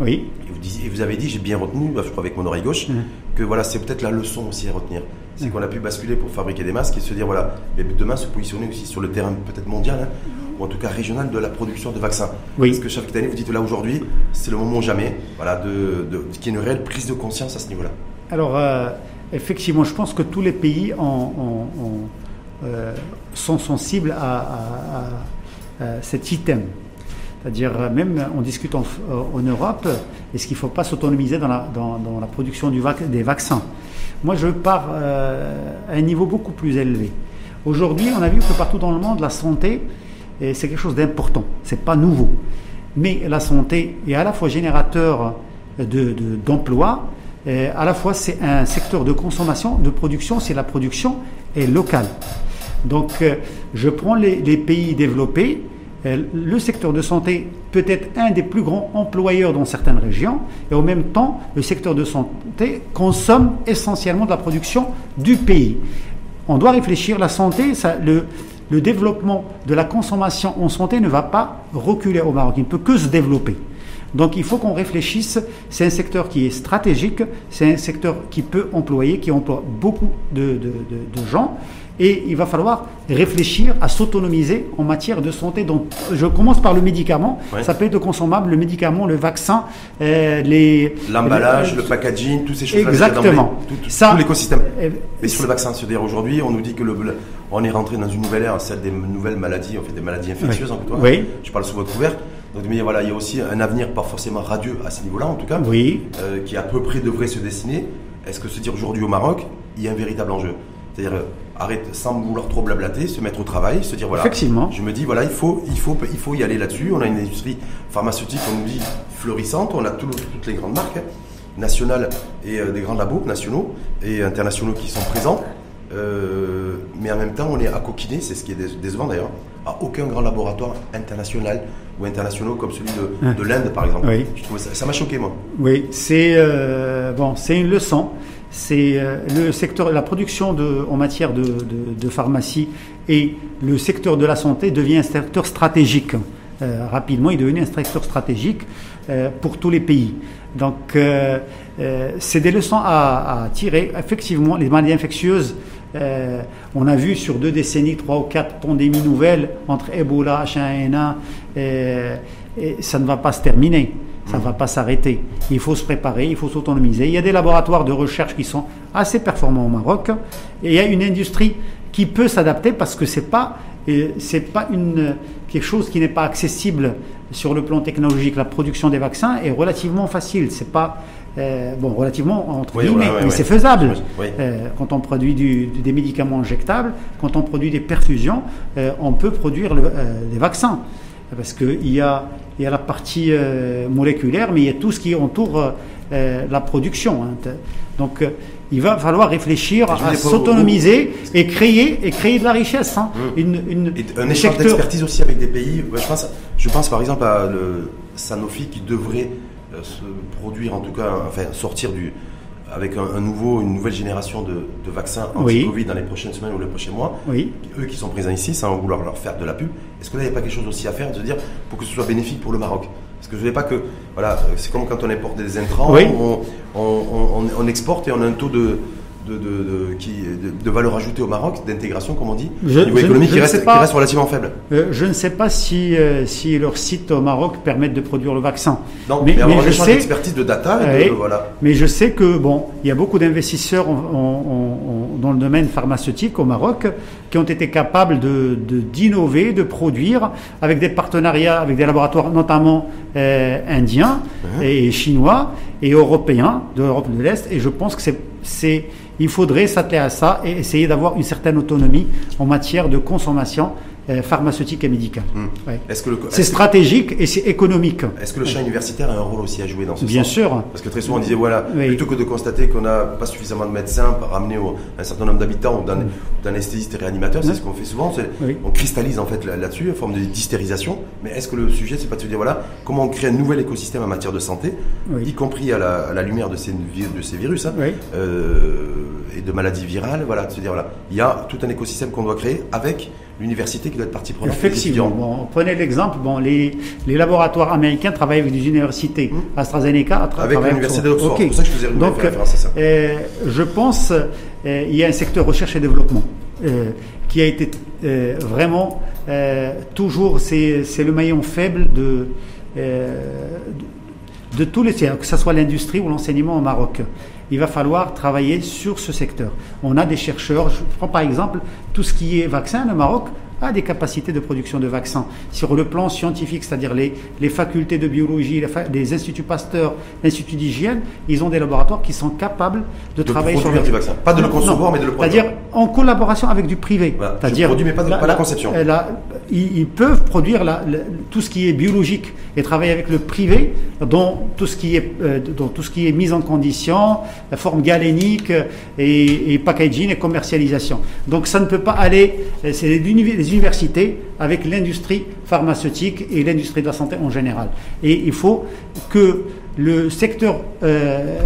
Oui. Et vous, disiez, vous avez dit, j'ai bien retenu, bah, je crois avec mon oreille gauche, que voilà, c'est peut-être la leçon aussi à retenir. C'est qu'on a pu basculer pour fabriquer des masques et se dire, voilà, mais demain se positionner aussi sur le terrain peut-être mondial, hein, ou en tout cas régional, de la production de vaccins. Oui. Parce que chaque année, vous dites là aujourd'hui, c'est le moment jamais, voilà, de, de, qu'il y ait une réelle prise de conscience à ce niveau-là. Alors, euh, effectivement, je pense que tous les pays ont euh, sont sensibles à, cet item. C'est-à-dire, euh, même on discute en, euh, Europe, est-ce qu'il ne faut pas s'autonomiser dans la, dans, la, production du des vaccins? Moi, je pars à un niveau beaucoup plus élevé. Aujourd'hui, on a vu que partout dans le monde, la santé, c'est quelque chose d'important. Ce n'est pas nouveau. Mais la santé est à la fois générateur d'emplois, de, à la fois c'est un secteur de consommation, de production, c'est la production est locale. Donc, euh, je prends les, pays développés. Euh, le secteur de santé peut être un des plus grands employeurs dans certaines régions, et en même temps, le secteur de santé consomme essentiellement de la production du pays. On doit réfléchir, la santé, le, développement de la consommation en santé ne va pas reculer au Maroc, il ne peut que se développer. Donc il faut qu'on réfléchisse, c'est un secteur qui est stratégique, c'est un secteur qui peut employer, qui emploie beaucoup de gens, et il va falloir réfléchir à s'autonomiser en matière de santé. Donc, je commence par le médicament. Ça peut être le consommable, le médicament, le vaccin, euh, les l'emballage, le packaging, toutes ces choses. Exactement. Tout, tout l'écosystème. Mais sur le vaccin, c'est-à-dire aujourd'hui, on nous dit que le, on est rentré dans une nouvelle ère, celle des nouvelles maladies, en fait, des maladies infectieuses. En tout oui. Je parle sous votre couvert. Donc, mais voilà, il y a aussi un avenir pas forcément radieux à ce niveau-là, en tout cas, oui. Euh, qui à peu près devrait se dessiner. est-ce que se dire aujourd'hui au Maroc, il y a un véritable enjeu? C'est-à-dire arrête sans vouloir trop blablater, se mettre au travail, se dire voilà. Effectivement. Je me dis voilà, il faut, il faut, il faut y aller là-dessus. On a une industrie pharmaceutique, on nous dit florissante. On a toutes les grandes marques hein, nationales et des grands labos nationaux et internationaux qui sont présents. Euh, mais en même temps, on est à coquiner, c'est ce qui est décevant d'ailleurs, à aucun grand laboratoire international ou internationaux comme celui de, de l'Inde, par exemple. ça m'a choqué, moi. Oui, c'est euh, bon, c'est une leçon. C'est euh, le secteur, la production en matière de, pharmacie et le secteur de la santé devient un secteur stratégique. rapidement, il est devenu un secteur stratégique pour tous les pays. Donc, c'est des leçons à, tirer. Effectivement, les maladies infectieuses euh, on a vu sur deux décennies, trois ou quatre pandémies nouvelles entre Ebola, H1N1, euh, et ça ne va pas se terminer. Ça ne va pas s'arrêter. Il faut se préparer, il faut s'autonomiser. Il y a des laboratoires de recherche qui sont assez performants au Maroc. Et il y a une industrie qui peut s'adapter parce que c'est pas euh, c'est pas une quelque chose qui n'est pas accessible sur le plan technologique. La production des vaccins est relativement facile. C'est pas euh, bon, relativement entre guillemets, mais c'est faisable. Euh, quand on produit des médicaments injectables, quand on produit des perfusions, euh, on peut produire des vaccins. Parce qu'il y a, il y a la partie moléculaire, mais il y a tout ce qui entoure la production. Hein. Donc, il va falloir réfléchir à s'autonomiser et créer, et créer de la richesse. Hein. Mmh. Une, une, un échange d'expertise aussi avec des pays. je, pense, je pense par exemple à le Sanofi qui devrait euh, se produire, en tout cas, enfin sortir du, avec un, nouveau, une nouvelle génération de, vaccins anti-Covid dans les prochaines semaines ou les prochains mois, oui. eux qui sont présents ici sans vouloir leur faire de la pub, est-ce que là, il n'y a pas quelque chose aussi à faire de dire pour que ce soit bénéfique pour le Maroc? Parce que je ne veux pas que, voilà, c'est comme quand on importe des intrants, on, exporte et on a un taux de, de, de, qui, de, valeur ajoutée au Maroc, d'intégration, comme on dit, je, au niveau économique, qui, reste, relativement faible euh, Je ne sais pas si, euh, si leurs sites au Maroc permettent de produire le vaccin. Non, mais, mais, je sais, de data, voilà. Mais je sais que, bon, il y a beaucoup d'investisseurs dans le domaine pharmaceutique au Maroc qui ont été capables d'innover, de, de, produire avec des partenariats avec des laboratoires notamment euh, indiens uh-huh. et chinois et européens de l'Europe de l'Est. Et je pense que c'est il faudrait s'atteler à ça et essayer d'avoir une certaine autonomie en matière de consommation euh, pharmaceutique et médicale. Hmm. c'est stratégique et c'est économique. Est-ce que le champ universitaire a un rôle aussi à jouer dans ce Bien sûr. Parce que très souvent on disait voilà, plutôt que de constater qu'on n'a pas suffisamment de médecins ramener au, un certain nombre d'habitants ou hmm. d'anesthésistes et réanimateurs, c'est ce qu'on fait souvent. On cristallise en fait là-dessus, en forme de d'hystérisation. Mais est-ce que le sujet c'est pas de se dire voilà comment on crée un nouvel écosystème en matière de santé, y compris à la, lumière de ces, de ces virus hein, euh, et de maladies virales, voilà, de se dire voilà, il y a tout un écosystème qu'on doit créer avec l'université qui doit être partie prenante. Effectivement. Bon, prenez l'exemple, bon, les, les, laboratoires américains travaillent avec des universités. Hmm. AstraZeneca avec l'université d'Oxford. C'est pour ça que je faisais Donc, référence à ça. Euh, je pense euh, il y a un secteur recherche et développement euh, qui a été euh, vraiment euh, toujours c'est le maillon faible de, de, de tous les que ce soit l'industrie ou l'enseignement au Maroc il va falloir travailler sur ce secteur. On a des chercheurs, je prends par exemple tout ce qui est vaccin, le Maroc a des capacités de production de vaccins. Sur le plan scientifique, c'est-à-dire les, les, facultés de biologie, les, instituts Pasteur, l'Institut d'hygiène, ils ont des laboratoires qui sont capables de, travailler sur le vaccin. Pas de le concevoir, mais de le produire. C'est-à-dire en collaboration avec du privé. c'est-à-dire produit, mais pas, de, la, pas la conception. ils, peuvent produire la, tout ce qui est biologique et travailler avec le privé dans tout ce qui est, euh, dans tout ce qui est mise en condition, la forme galénique et, et packaging et commercialisation. Donc ça ne peut pas aller. C'est universités avec l'industrie pharmaceutique et l'industrie de la santé en général. Et il faut que le secteur euh,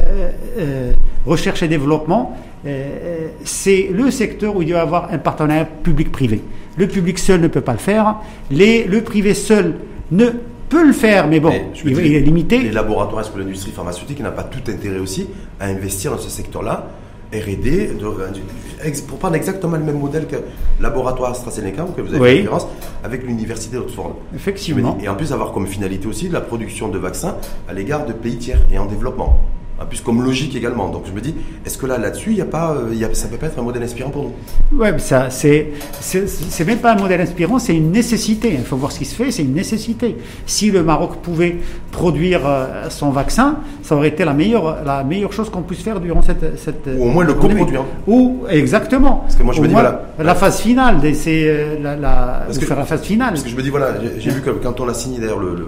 euh, recherche et développement, euh, c'est le secteur où il doit y avoir un partenariat public-privé. Le public seul ne peut pas le faire, les, le privé seul ne peut le faire, mais bon, il, est limité. Les laboratoires, est-ce que l'industrie pharmaceutique n'a pas tout intérêt aussi à investir dans ce secteur-là R&D, pour prendre exactement le même modèle que laboratoire AstraZeneca, que vous avez oui. référence, avec l'université d'Oxford. Effectivement. Et en plus avoir comme finalité aussi la production de vaccins à l'égard de pays tiers et en développement. En plus comme logique également. Donc je me dis, est-ce que là, là-dessus, il a pas, euh, y a, ça peut pas être un modèle inspirant pour nous? Ouais, ça, c'est, c'est même pas un modèle inspirant, c'est une nécessité. Il faut voir ce qui se fait, c'est une nécessité. Si le Maroc pouvait produire euh, son vaccin, ça aurait été la meilleure, la meilleure chose qu'on puisse faire durant cette. cette Ou au moins le coproduire. Ou, exactement. Parce que moi je me dis, voilà. La phase finale, c'est la, la, faire la phase finale. Parce que je me dis, voilà, j'ai vu que quand on a signé d'ailleurs le, le,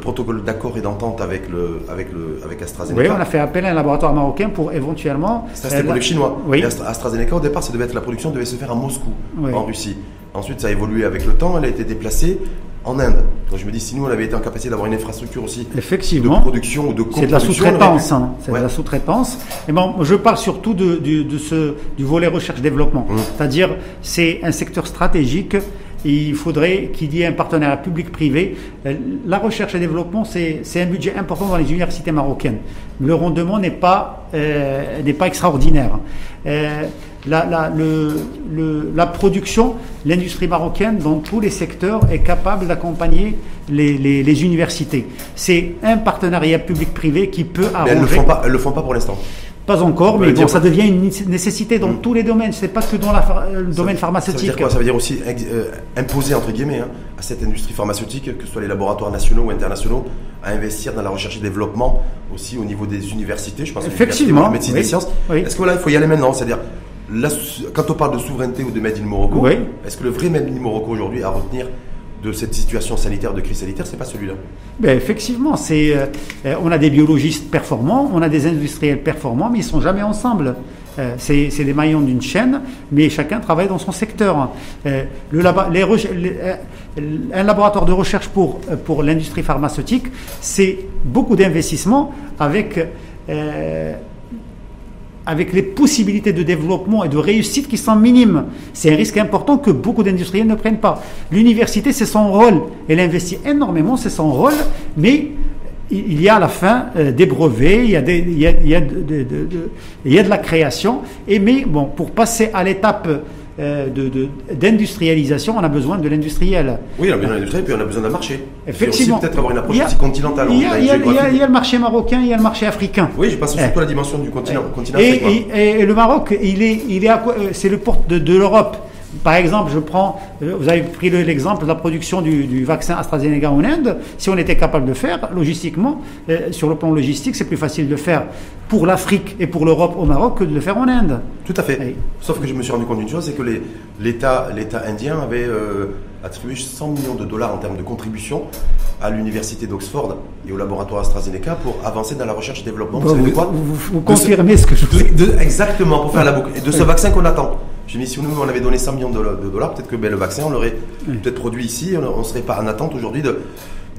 protocole d'accord et d'entente avec, le, avec, le, avec AstraZeneca. Oui, on a fait appel à un laboratoire marocain pour éventuellement. Ça, c'était pour les Chinois. Oui. AstraZeneca, au départ, ça devait être la production devait se faire à Moscou, en Russie. Ensuite, ça a évolué avec le temps, elle a été déplacée en Inde. Donc je me dis, si nous, on avait été en capacité d'avoir une infrastructure aussi Effectivement. de production ou de C'est de la sous-traitance. Hein. C'est de la sous-traitance. Et bon, je parle surtout de, de, ce, du volet recherche-développement. Mmh. C'est-à-dire, c'est un secteur stratégique il faudrait qu'il y ait un partenariat public-privé. Euh, la recherche et développement, c'est un budget important dans les universités marocaines. Le rendement n'est pas, euh, pas extraordinaire. Euh, la, la, le, le, la, production, l'industrie marocaine dans tous les secteurs est capable d'accompagner les, les, les, universités. C'est un partenariat public-privé qui peut arranger. elles ne le font pas pour l'instant. Pas encore, mais bon, ça devient une nécessité dans mm. tous les domaines. C'est pas que dans le domaine pharmaceutique. Ça veut dire quoi? Ça veut dire aussi euh, imposer entre guillemets hein, à cette industrie pharmaceutique, que ce soit les laboratoires nationaux ou internationaux, à investir dans la recherche et développement aussi au niveau des universités. Je pense effectivement, la médecine des sciences. Est-ce que là, il faut y aller maintenant? C'est-à-dire quand on parle de souveraineté ou de Made in Morocco, est-ce que le vrai Made in Morocco aujourd'hui à retenir de cette situation sanitaire, de crise sanitaire, c'est pas celui-là. Ben effectivement, c'est, euh, on a des biologistes performants, on a des industriels performants, mais ils sont jamais ensemble. Euh, c'est, des maillons d'une chaîne, mais chacun travaille dans son secteur. Euh, un laboratoire de recherche pour, pour l'industrie pharmaceutique, c'est beaucoup d'investissements avec avec les possibilités de développement et de réussite qui sont minimes. C'est un risque important que beaucoup d'industriels ne prennent pas. L'université, c'est son rôle. Elle investit énormément, c'est son rôle, mais il y a à la fin euh, des brevets, il y a, de, la création, et mais bon, pour passer à l'étape d'industrialisation, on a besoin de l'industriel. Oui, on a besoin d'industriel, puis on a besoin d'un marché. Effectivement. peut-être avoir une approche aussi continentale. Il y, a, il, y a, il y, a, le marché marocain, il y a le marché africain. Oui, je passe surtout à la dimension du continent, continent et, africain. Et, le Maroc, il est, il est euh, c'est le porte de, de l'Europe. Par exemple, je prends, euh, vous avez pris l'exemple de la production du, vaccin AstraZeneca en Inde. Si on était capable de faire, logistiquement, euh, sur le plan logistique, c'est plus facile de faire pour l'Afrique et pour l'Europe au Maroc que de le faire en Inde. Tout à fait. Sauf que je me suis rendu compte d'une chose, c'est que l'État indien avait euh, attribué 100 millions de dollars en termes de contribution à l'université d'Oxford et au laboratoire AstraZeneca pour avancer dans la recherche et développement. vous, savez quoi? vous, confirmez ce que je vous dis. Exactement, pour faire la boucle. Et de ce vaccin qu'on attend. J'ai mis, si nous, on avait donné 100 millions de, dollars, peut-être que ben, le vaccin, on l'aurait peut-être produit ici, on ne serait pas en attente aujourd'hui de,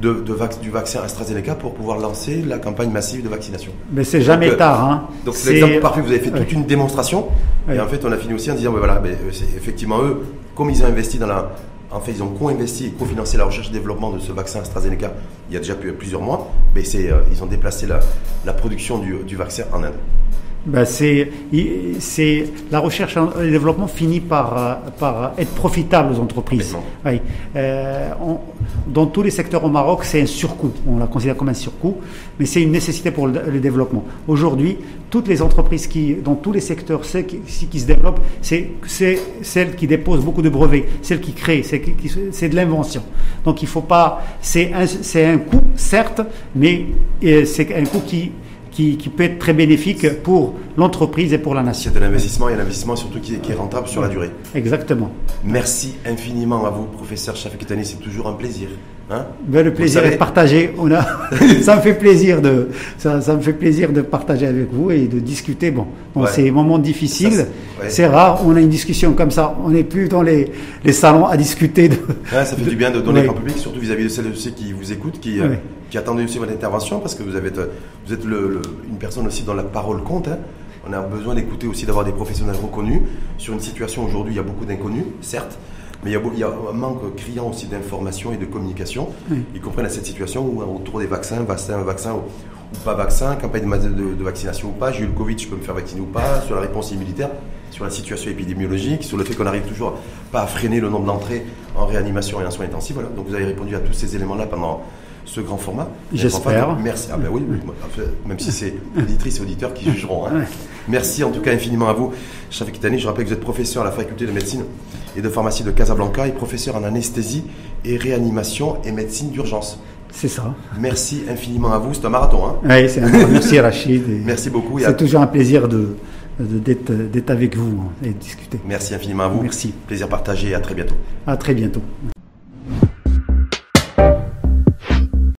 de, du vaccin AstraZeneca pour pouvoir lancer la campagne massive de vaccination. Mais c'est jamais euh, tard. Hein. Donc c'est l'exemple parfait. Vous avez fait toute une démonstration. Et en fait, on a fini aussi en disant, ben, voilà, ben, effectivement, eux, comme ils ont investi dans la. En fait, ils ont co-investi et co-financé la recherche et développement de ce vaccin AstraZeneca il y a déjà plusieurs mois. Mais c'est, euh, ils ont déplacé la, la production du, du vaccin en Inde ben c'est, c'est la recherche et le développement finit par, euh, par être profitable aux entreprises. Oui. Euh, dans tous les secteurs au Maroc, c'est un surcoût. On la considère comme un surcoût, mais c'est une nécessité pour le, développement. Aujourd'hui, toutes les entreprises qui, dans tous les secteurs qui, qui se développent, c'est, c'est celles qui déposent beaucoup de brevets, celles qui créent, c'est, c'est de l'invention. Donc il faut pas, c'est un, c'est un coût certes, mais euh, c'est un coût qui qui, peut être très bénéfique pour l'entreprise et pour la nation. C'est un investissement et un investissement surtout qui est, rentable sur la durée. Exactement. Merci infiniment à vous, professeur Chafekitani, c'est toujours un plaisir. Hein? Ben, le plaisir est de partager. On a, ça me fait plaisir de, ça, ça, me fait plaisir de partager avec vous et de discuter. Bon, dans ces moments difficiles, c'est rare. On a une discussion comme ça. On n'est plus dans les, les, salons à discuter. De, ça fait du bien de donner en public, surtout vis-à-vis de celles et ceux qui vous écoutent, qui, euh, qui attendent aussi votre intervention, parce que vous avez, vous êtes le, une personne aussi dont la parole compte. Hein. On a besoin d'écouter aussi, d'avoir des professionnels reconnus. Sur une situation aujourd'hui, il y a beaucoup d'inconnus, certes, mais il y, a, un manque criant aussi d'information et de communication, y compris dans cette situation où autour des vaccins, vaccin, vaccin ou, pas vaccin, campagne de, de, vaccination ou pas, j'ai eu le Covid, je peux me faire vacciner ou pas, sur la réponse immunitaire, sur la situation épidémiologique, sur le fait qu'on n'arrive toujours pas à freiner le nombre d'entrées en réanimation et en soins intensifs. Voilà. Donc vous avez répondu à tous ces éléments-là pendant ce grand format. J'espère. Merci. Ah ben oui, même si c'est auditrices et auditeurs qui jugeront. Hein. Merci en tout cas infiniment à vous. Chef Kitani, je rappelle que vous êtes professeur à la faculté de médecine et de pharmacie de Casablanca et professeur en anesthésie et réanimation et médecine d'urgence. C'est ça. Merci infiniment à vous. C'est un marathon. Hein oui, c'est un Merci Rachid. Merci beaucoup. C'est toujours un plaisir de, d'être avec vous et de discuter. Merci infiniment à vous. Merci. Plaisir partagé. À très bientôt. À très bientôt.